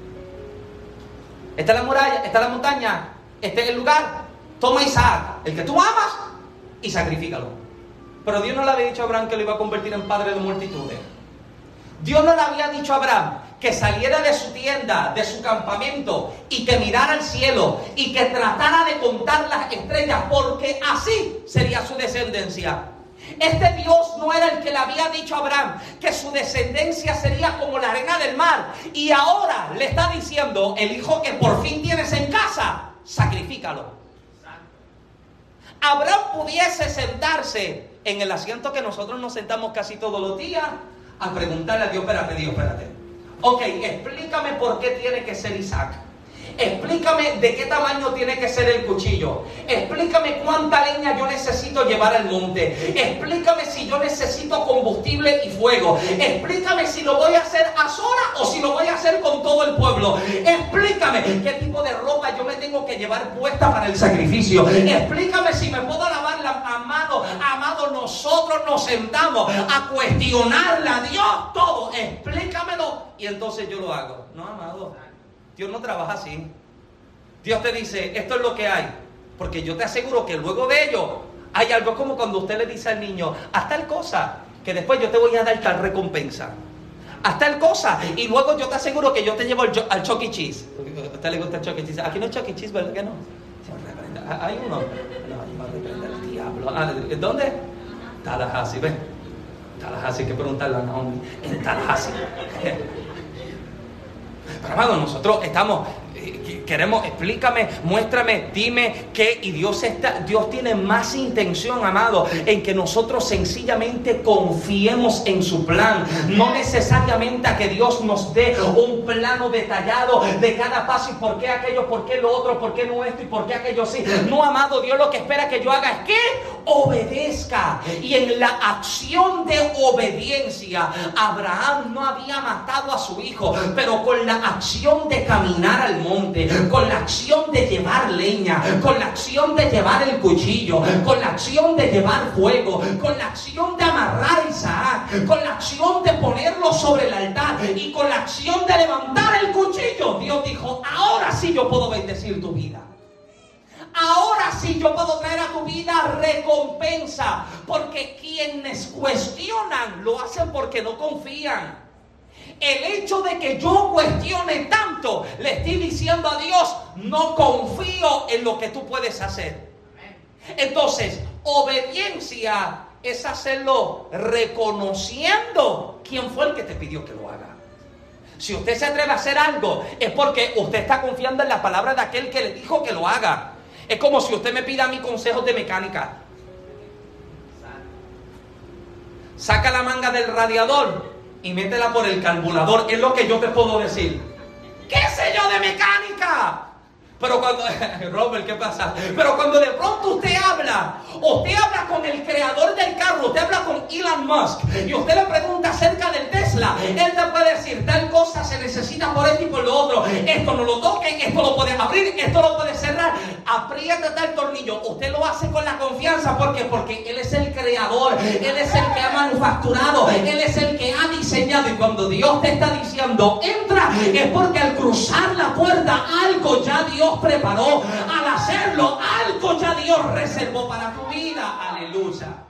Está la muralla, está la montaña, este es el lugar. Toma a Isaac, el que tú amas, y sacrifícalo. Pero Dios no le había dicho a Abraham que lo iba a convertir en padre de multitudes. Dios no le había dicho a Abraham que saliera de su tienda, de su campamento y que mirara al cielo y que tratara de contar las estrellas porque así sería su descendencia. Este Dios no era el que le había dicho a Abraham que su descendencia sería como la arena del mar. Y ahora le está diciendo, el hijo que por fin tienes en casa, sacrifícalo. Abraham pudiese sentarse en el asiento que nosotros nos sentamos casi todos los días a preguntarle a Dios, espérate, Dios, espérate. Ok, explícame por qué tiene que ser Isaac. Explícame de qué tamaño tiene que ser el cuchillo. Explícame cuánta leña yo necesito llevar al monte. Explícame si yo necesito combustible y fuego. Explícame si lo voy a hacer a sola o si lo voy a hacer con todo el pueblo. Explícame qué tipo de ropa yo me tengo que llevar puesta para el sacrificio. Explícame si me puedo lavar la mano. Amado, nosotros nos sentamos a cuestionarle a Dios todo. Explícamelo y entonces yo lo hago. No, amado. Dios no trabaja así. Dios te dice, esto es lo que hay. Porque yo te aseguro que luego de ello hay algo como cuando usted le dice al niño, haz tal cosa, que después yo te voy a dar tal recompensa. Haz tal cosa. Y luego yo te aseguro que yo te llevo al, al Chucky Cheese. ¿A usted le gusta el Chucky Cheese? Aquí no hay Chucky Cheese, ¿verdad que no? Hay uno. No, el diablo. Ah, ¿Dónde? Tallahassee, ven. Tallahassee, hay que preguntarle a Naomi. En Tallahassee. Pero nosotros estamos queremos, explícame, muéstrame, dime qué. Y Dios, está, Dios tiene más intención, amado, en que nosotros sencillamente confiemos en su plan. No necesariamente a que Dios nos dé un plano detallado de cada paso y por qué aquello, por qué lo otro, por qué no esto y por qué aquello sí. No, amado, Dios lo que espera que yo haga es que obedezca. Y en la acción de obediencia, Abraham no había matado a su hijo, pero con la acción de caminar al monte, con la acción de llevar leña, con la acción de llevar el cuchillo, con la acción de llevar fuego, con la acción de amarrar a Isaac, con la acción de ponerlo sobre el altar y con la acción de levantar el cuchillo. Dios dijo, ahora sí yo puedo bendecir tu vida. Ahora sí yo puedo traer a tu vida recompensa. Porque quienes cuestionan lo hacen porque no confían. El hecho de que yo cuestione tanto, le estoy diciendo a Dios, no confío en lo que tú puedes hacer. Entonces, obediencia es hacerlo reconociendo quién fue el que te pidió que lo haga. Si usted se atreve a hacer algo, es porque usted está confiando en la palabra de aquel que le dijo que lo haga. Es como si usted me pida mi consejos de mecánica. Saca la manga del radiador y métela por el carburador. Es lo que yo te puedo decir. ¿Qué sé yo de mecánica? Pero cuando, Robert, ¿qué pasa? Pero cuando de pronto usted habla, usted habla con el creador del carro, usted habla con Elon Musk y usted le pregunta acerca del Tesla, él te puede decir, tal cosa se necesita por esto y por lo otro, esto no lo toquen, esto lo puede abrir, esto lo puede cerrar, aprieta tal tornillo, usted lo hace con la confianza, ¿por qué? Porque él es el creador, él es el que ha manufacturado, él es el que ha diseñado y cuando Dios te está diciendo, entra, es porque al cruzar la puerta algo ya Dios preparó. Al hacerlo, algo ya Dios reservó para tu vida. Aleluya.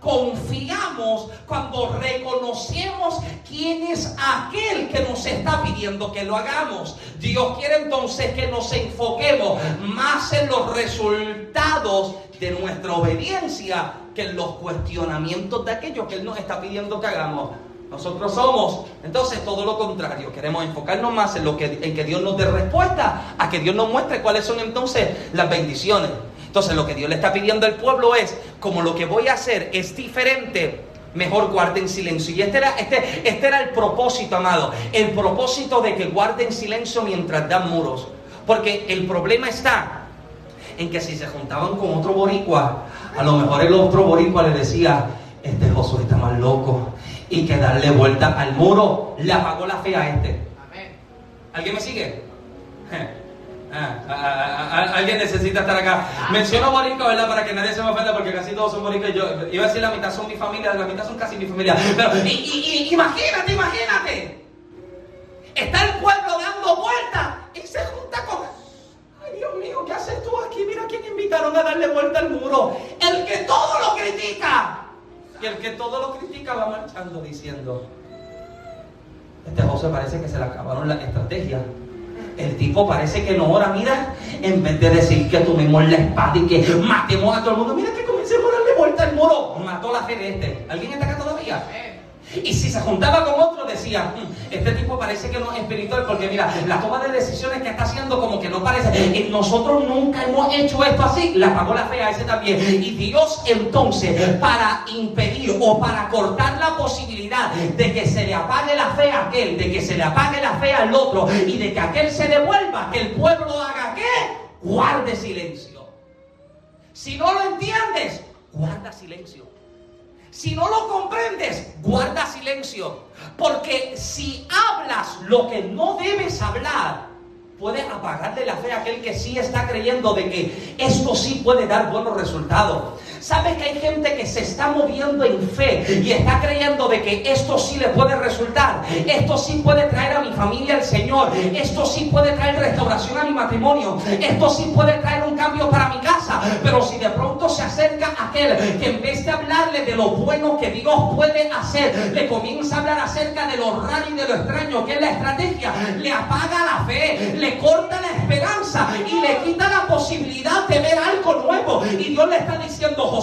Confiamos cuando reconocemos quién es aquel que nos está pidiendo que lo hagamos. Dios quiere entonces que nos enfoquemos más en los resultados de nuestra obediencia que en los cuestionamientos de aquello que Él nos está pidiendo que hagamos. Nosotros somos, entonces, todo lo contrario. Queremos enfocarnos más en, lo que, en que Dios nos dé respuesta, a que Dios nos muestre cuáles son entonces las bendiciones. Entonces, lo que Dios le está pidiendo al pueblo es, como lo que voy a hacer es diferente, mejor guarden silencio. Y este era, este, este era el propósito, amado. El propósito de que guarden silencio mientras dan muros. Porque el problema está en que si se juntaban con otro boricua, a lo mejor el otro boricua le decía, este Josué está más loco y que darle vuelta al muro le apagó la fe a este. ¿Alguien me sigue? Ah, ah, ah, alguien necesita estar acá. Menciono boricua, ¿verdad? Para que nadie se me ofenda, porque casi todos son boricua. Yo iba a decir la mitad son mi familia, la mitad son casi mi familia. Pero imagínate, imagínate. Está el pueblo dando vueltas y se junta con. Ay, Dios mío, ¿qué haces tú aquí? Mira quién invitaron a darle vuelta al muro. El que todo lo critica. Y el que todo lo critica va marchando diciendo, este José parece que se le acabaron las estrategias. El tipo parece que no ora, mira, en vez de decir que tomemos la espada y que matemos a todo el mundo, mira que comencemos a darle vuelta al muro, mató la fe este. ¿Alguien está acá todavía? Y si se juntaba con otro, decía, "Hmm, este tipo parece que no es espiritual, porque mira, la toma de decisiones que está haciendo como que no parece. Nosotros nunca hemos hecho esto así. La pagó la fe a ese también. Y Dios entonces, para impedir o para cortar la posibilidad de que se le apague la fe a aquel, de que se le apague la fe al otro y de que aquel se devuelva, que el pueblo haga qué? Guarde silencio. Si no lo entiendes, guarda silencio. Si no lo comprendes, guarda silencio. Porque si hablas lo que no debes hablar, puede apagarle la fe a aquel que sí está creyendo de que esto sí puede dar buenos resultados. ¿Sabes que hay gente que se está moviendo en fe y está creyendo de que esto sí le puede resultar? Esto sí puede traer a mi familia al Señor. Esto sí puede traer restauración a mi matrimonio. Esto sí puede traer un cambio para mi casa. Pero si de pronto se acerca aquel que en vez de hablarle de lo bueno que Dios puede hacer, le comienza a hablar acerca de lo raro y de lo extraño que es la estrategia, le apaga la fe, le corta la esperanza y le quita la posibilidad de ver algo nuevo. Y Dios le está diciendo,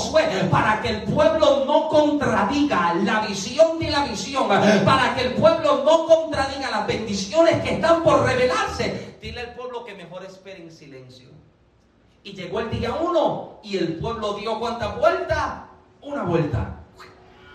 Para que el pueblo no contradiga la visión de la visión, para que el pueblo no contradiga las bendiciones que están por revelarse, dile al pueblo que mejor espere en silencio. Y llegó el día uno y el pueblo dio cuántas vueltas? Una vuelta.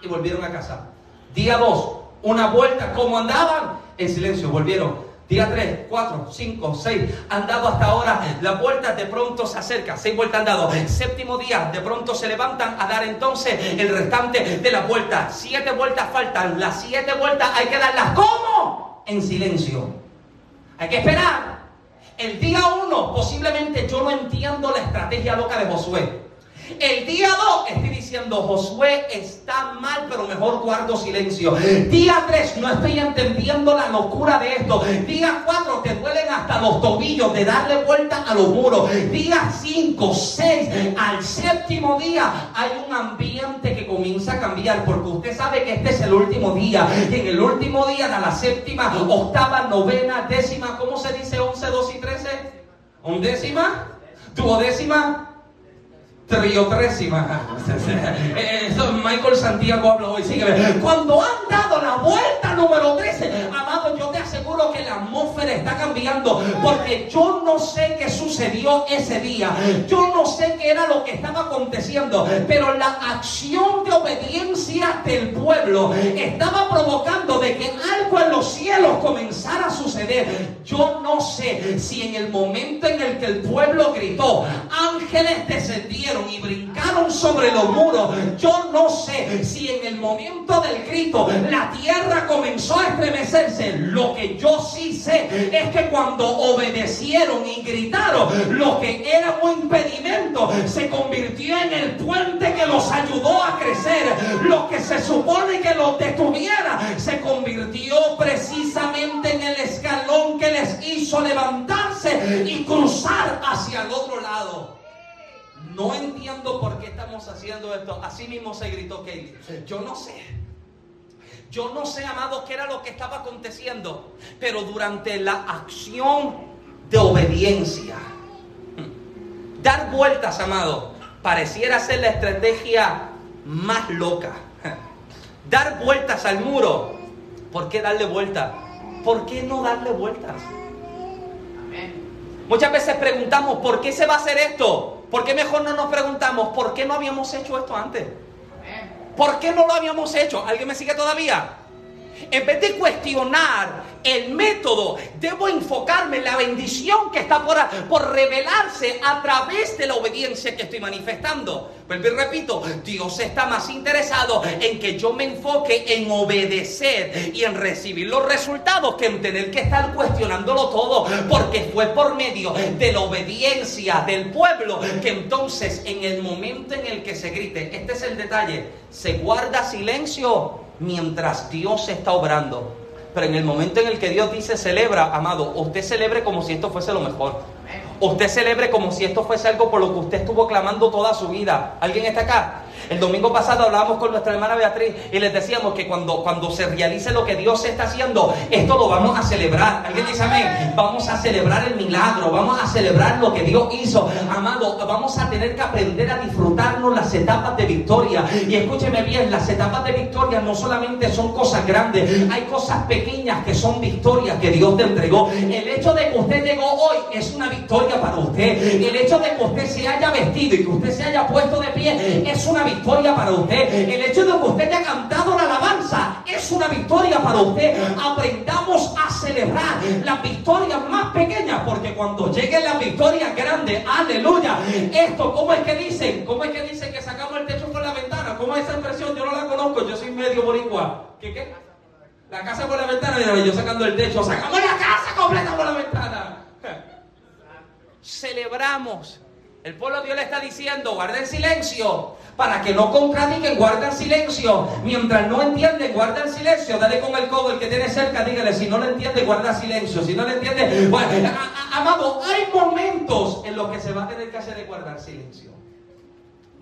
Y volvieron a casa. Día dos, una vuelta. ¿Cómo andaban? En silencio, volvieron. Día 3, 4, 5, 6, han dado hasta ahora, la vuelta de pronto se acerca, 6 vueltas han dado. Séptimo día, de pronto se levantan a dar entonces el restante de la vuelta. Siete vueltas faltan, las siete vueltas hay que darlas. ¿Cómo? En silencio. Hay que esperar. El día 1, posiblemente yo no entiendo la estrategia loca de Josué. El día 2 estoy diciendo, Josué está mal, pero mejor guardo silencio. Día 3 no estoy entendiendo la locura de esto. Día 4 te duelen hasta los tobillos de darle vuelta a los muros. Día 5, 6, al séptimo día hay un ambiente que comienza a cambiar porque usted sabe que este es el último día. Y en el último día de la séptima, octava, novena, décima, ¿cómo se dice 11, 12 y 13? ¿Undécima? ¿Duodécima? Triotresima. Eso Michael Santiago habla hoy. Sígueme. Cuando han dado la vuelta número 13, amado, yo te aseguro que la atmósfera está cambiando. Porque yo no sé qué sucedió ese día. Yo no sé qué era lo que estaba aconteciendo. Pero la acción de obediencia del pueblo estaba provocando de que algo en los cielos comenzara a suceder. Yo no sé si en el momento en el que el pueblo gritó, ángeles descendieron y brincaron sobre los muros. Yo no sé si en el momento del grito la tierra comenzó a estremecerse. Lo que yo sí sé es que cuando obedecieron y gritaron, lo que era un impedimento se convirtió en el puente que los ayudó a crecer. Lo que se supone que los detuviera se convirtió precisamente en el escalón que les hizo levantarse y cruzar hacia el otro lado. No entiendo por qué estamos haciendo esto. Así mismo se gritó Kelly. Yo no sé. Yo no sé, amados, qué era lo que estaba aconteciendo. Pero durante la acción de obediencia, dar vueltas, amado, pareciera ser la estrategia más loca. Dar vueltas al muro. ¿Por qué darle vueltas? ¿Por qué no darle vueltas? Muchas veces preguntamos, ¿por qué se va a hacer esto? ¿Por qué mejor no nos preguntamos, ¿por qué no habíamos hecho esto antes? ¿Por qué no lo habíamos hecho? ¿Alguien me sigue todavía? En vez de cuestionar el método, debo enfocarme en la bendición que está por, por revelarse a través de la obediencia que estoy manifestando. Vuelvo y repito, Dios está más interesado en que yo me enfoque en obedecer y en recibir los resultados que en tener que estar cuestionándolo todo, porque fue por medio de la obediencia del pueblo que entonces en el momento en el que se grite, este es el detalle, se guarda silencio mientras Dios está obrando. Pero en el momento en el que Dios dice celebra, amado, usted celebre como si esto fuese lo mejor. Usted celebre como si esto fuese algo por lo que usted estuvo clamando toda su vida. ¿Alguien está acá? El domingo pasado hablábamos con nuestra hermana Beatriz y les decíamos que cuando, cuando se realice lo que Dios está haciendo, esto lo vamos a celebrar. ¿Alguien dice amén? Vamos a celebrar el milagro, vamos a celebrar lo que Dios hizo. Amado, vamos a tener que aprender a disfrutarnos las etapas de victoria. Y escúcheme bien, las etapas de victoria no solamente son cosas grandes, hay cosas pequeñas que son victorias que Dios te entregó. El hecho de que usted llegó hoy es una victoria para usted. El hecho de que usted se haya vestido y que usted se haya puesto de pie es una victoria para usted. El hecho de que usted haya cantado la alabanza es una victoria para usted. Aprendamos a celebrar las victorias más pequeñas porque cuando lleguen las victorias grandes, aleluya. Esto, ¿cómo es que dicen? ¿Cómo es que dicen que sacamos el techo por la ventana? ¿Cómo es esa expresión? Yo no la conozco, yo soy medio boricua. ¿Qué qué? La casa por la ventana, yo sacando el techo, sacamos la casa completa por la ventana. Celebramos. El pueblo de Dios le está diciendo, guarden silencio, para que no contradiquen, guarden silencio. Mientras no entienden, guarden silencio. Dale con el codo, el que tiene cerca, dígale, si no lo entiende, guarda silencio. Si no lo entiende, bueno, amado, hay momentos en los que se va a tener que hacer de guardar silencio.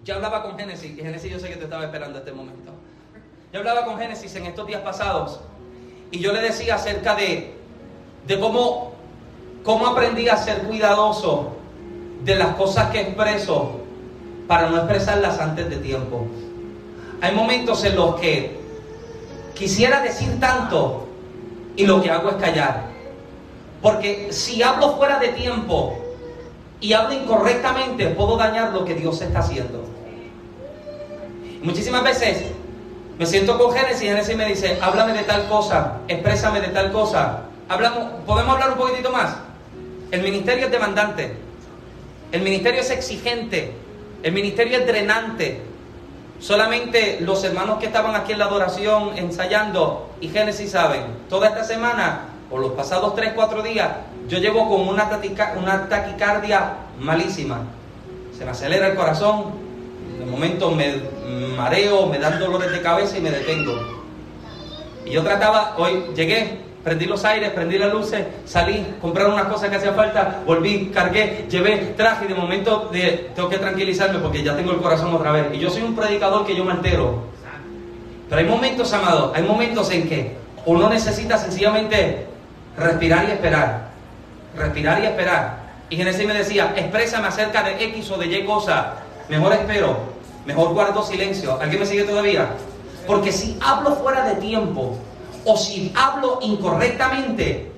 Yo hablaba con Génesis, y Génesis yo sé que te estaba esperando este momento. Yo hablaba con Génesis en estos días pasados, y yo le decía acerca de, de cómo, cómo aprendí a ser cuidadoso de las cosas que expreso para no expresarlas antes de tiempo. Hay momentos en los que quisiera decir tanto y lo que hago es callar. Porque si hablo fuera de tiempo y hablo incorrectamente, puedo dañar lo que Dios está haciendo. Muchísimas veces me siento con Génesis y Génesis me dice, háblame de tal cosa, exprésame de tal cosa. Hablamos, ¿Podemos hablar un poquitito más? El ministerio es demandante. El ministerio es exigente. El ministerio es drenante. Solamente los hermanos que estaban aquí en la adoración ensayando y Génesis saben, toda esta semana, por los pasados 3, 4 días, yo llevo con una, una taquicardia malísima. Se me acelera el corazón, de momento me mareo, me dan dolores de cabeza y me detengo. Y yo trataba, hoy llegué, prendí los aires, prendí las luces, salí, compré unas cosas que hacía falta, volví, cargué, llevé, traje y de momento tengo que tranquilizarme porque ya tengo el corazón otra vez. Y yo soy un predicador que yo me altero. Pero hay momentos, amados, hay momentos en que uno necesita sencillamente respirar y esperar. Respirar y esperar. Y Genesis me decía, exprésame acerca de X o de Y cosa. Mejor espero, mejor guardo silencio. ¿Alguien me sigue todavía? Porque si hablo fuera de tiempo o si hablo incorrectamente,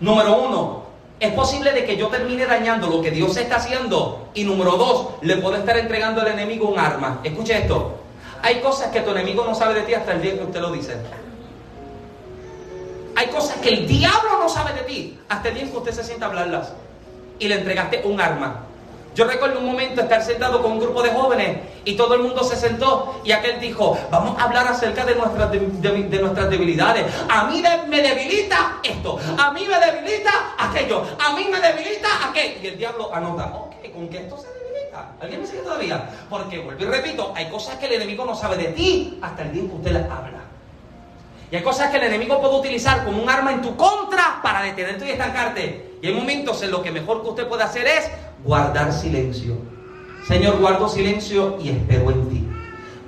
número uno, es posible de que yo termine dañando lo que Dios está haciendo. Y número dos, le puedo estar entregando al enemigo un arma. Escuche esto. Hay cosas que tu enemigo no sabe de ti hasta el día que usted lo dice. Hay cosas que el diablo no sabe de ti hasta el día que usted se sienta a hablarlas. Y le entregaste un arma. Yo recuerdo un momento estar sentado con un grupo de jóvenes y todo el mundo se sentó y aquel dijo, vamos a hablar acerca de nuestras, de, nuestras debilidades. A mí me debilita esto, a mí me debilita aquello, a mí me debilita aquello. Y el diablo anota, ok, ¿con qué esto se debilita? ¿Alguien me sigue todavía? Porque, vuelvo y repito, hay cosas que el enemigo no sabe de ti hasta el día que usted las habla. Y hay cosas que el enemigo puede utilizar como un arma en tu contra para detenerte y estancarte. Y hay momentos en los que mejor que usted puede hacer es guardar silencio. Señor, guardo silencio y espero en ti.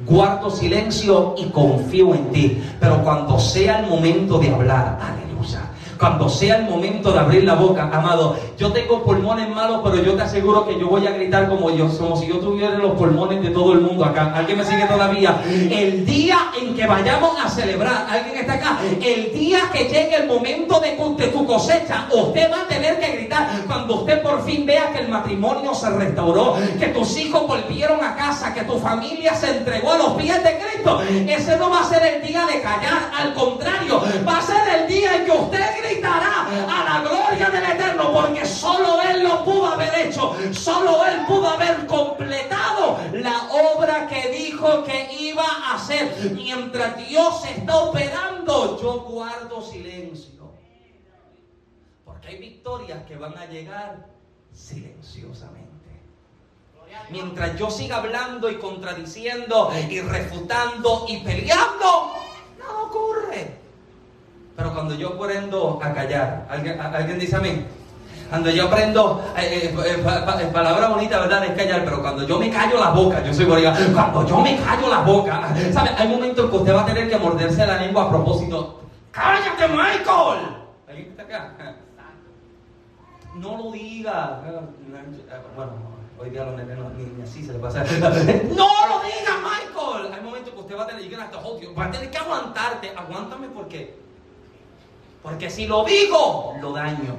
Guardo silencio y confío en ti. Pero cuando sea el momento de hablar, aleluya. Cuando sea el momento de abrir la boca, amado, yo tengo pulmones malos, pero yo te aseguro que yo voy a gritar como yo, como si yo tuviera los pulmones de todo el mundo acá. ¿Alguien me sigue todavía? El día en que vayamos a celebrar, ¿alguien está acá? El día que llegue el momento de, de tu cosecha, usted va a tener que gritar cuando usted por fin vea que el matrimonio se restauró, que tus hijos volvieron a casa, que tu familia se entregó a los pies de Cristo. Ese no va a ser el día de callar, al contrario, va a ser el día en que usted a la gloria del Eterno, porque solo Él lo pudo haber hecho, solo Él pudo haber completado la obra que dijo que iba a hacer. Mientras Dios está operando, yo guardo silencio. Porque hay victorias que van a llegar silenciosamente. Mientras yo siga hablando y contradiciendo y refutando y peleando, no ocurre. Pero cuando yo aprendo a callar, ¿alguien, alguien dice a mí? Cuando yo aprendo, eh, eh, eh palabra bonita, ¿verdad? Es callar, pero cuando yo me callo la boca, yo soy boricua, cuando yo me callo la boca, ¿sabe? Hay momentos en que usted va a tener que morderse la lengua a propósito. ¡Cállate, Michael! ¿Alguien está acá? No lo diga. Bueno, hoy día los nenes ni, así se le pasa. ¡No lo diga, Michael! Hay momentos que usted va a tener, que va a tener que aguantarte. Aguántame, ¿por qué? Porque si lo digo, lo daño.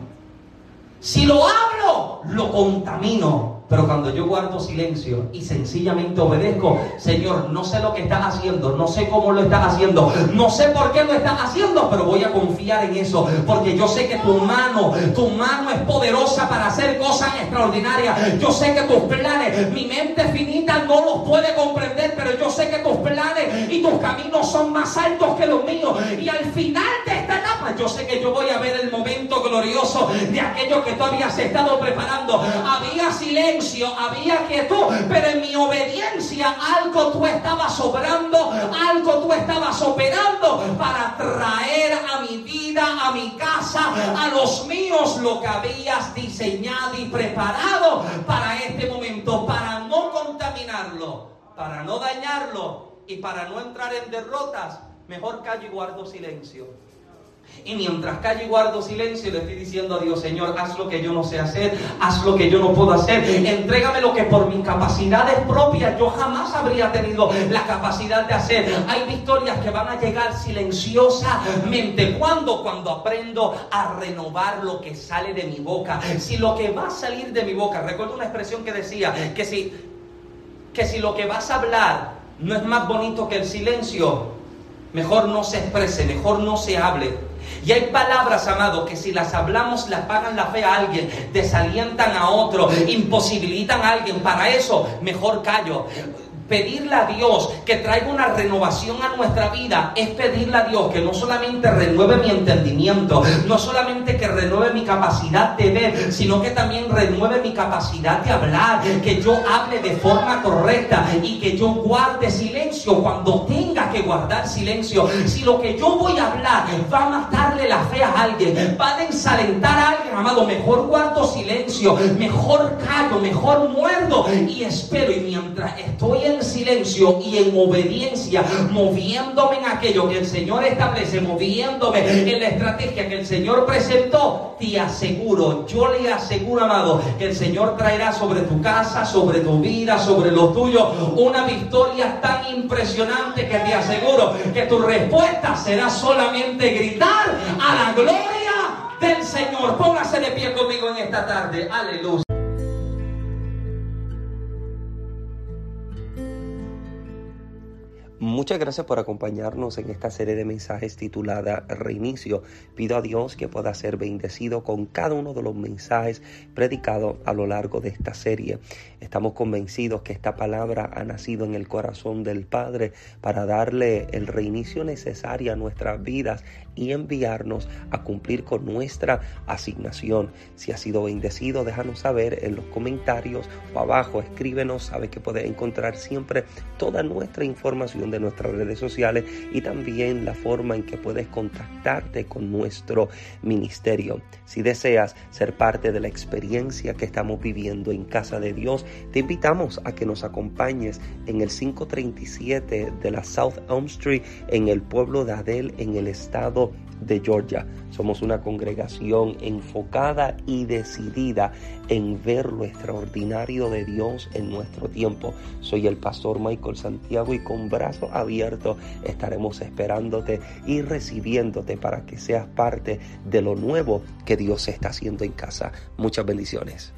Si lo hablo, lo contamino. Pero cuando yo guardo silencio y sencillamente obedezco, Señor, no sé lo que estás haciendo, no sé cómo lo estás haciendo, no sé por qué lo estás haciendo, pero voy a confiar en eso, porque yo sé que tu mano, tu mano es poderosa para hacer cosas extraordinarias. Yo sé que tus planes, mi mente finita no los puede comprender, pero yo sé que tus planes y tus caminos son más altos que los míos. Y al final de esta etapa, yo sé que yo voy a ver el momento glorioso de aquello que tú habías estado preparando. Había silencio había quietud, pero en mi obediencia algo tú estabas obrando, algo tú estabas operando para traer a mi vida, a mi casa, a los míos lo que habías diseñado y preparado para este momento, para no contaminarlo, para no dañarlo y para no entrar en derrotas. Mejor callo y guardo silencio. Y mientras callo y guardo silencio, le estoy diciendo a Dios, Señor, haz lo que yo no sé hacer, haz lo que yo no puedo hacer, entrégame lo que por mis capacidades propias yo jamás habría tenido la capacidad de hacer. Hay victorias que van a llegar silenciosamente. ¿Cuándo? Cuando aprendo a renovar lo que sale de mi boca. Si lo que va a salir de mi boca, recuerdo una expresión que decía, que si, que si lo que vas a hablar no es más bonito que el silencio, mejor no se exprese, mejor no se hable. Y hay palabras, amado, que si las hablamos, las pagan la fe a alguien, desalientan a otro, imposibilitan a alguien. Para eso, mejor callo pedirle a Dios que traiga una renovación a nuestra vida es pedirle a Dios que no solamente renueve mi entendimiento, no solamente que renueve mi capacidad de ver, sino que también renueve mi capacidad de hablar, que yo hable de forma correcta y que yo guarde silencio cuando tenga que guardar silencio. Si lo que yo voy a hablar va a matarle la fe a alguien, va a desalentar a alguien, amado, mejor guardo silencio, mejor callo, mejor muerdo y espero. Y mientras estoy en silencio y en obediencia, moviéndome en aquello que el Señor establece, moviéndome en la estrategia que el Señor presentó, te aseguro, yo le aseguro, amado, que el Señor traerá sobre tu casa, sobre tu vida, sobre lo tuyo, una victoria tan impresionante que te aseguro que tu respuesta será solamente gritar a la gloria del Señor. Póngase de pie conmigo en esta tarde. Aleluya. Muchas gracias por acompañarnos en esta serie de mensajes titulada Reinicio. Pido a Dios que pueda ser bendecido con cada uno de los mensajes predicados a lo largo de esta serie. Estamos convencidos que esta palabra ha nacido en el corazón del Padre para darle el reinicio necesario a nuestras vidas y enviarnos a cumplir con nuestra asignación. Si ha sido bendecido, déjanos saber en los comentarios o abajo, escríbenos, sabe que puedes encontrar siempre toda nuestra información de nuestras redes sociales y también la forma en que puedes contactarte con nuestro ministerio. Si deseas ser parte de la experiencia que estamos viviendo en Casa de Dios, te invitamos a que nos acompañes en el 537 de la South Elm Street en el pueblo de Adel en el estado de Georgia. Somos una congregación enfocada y decidida en ver lo extraordinario de Dios en nuestro tiempo. Soy el pastor Michael Santiago y con brazos abiertos estaremos esperándote y recibiéndote para que seas parte de lo nuevo que Dios está haciendo en casa. Muchas bendiciones.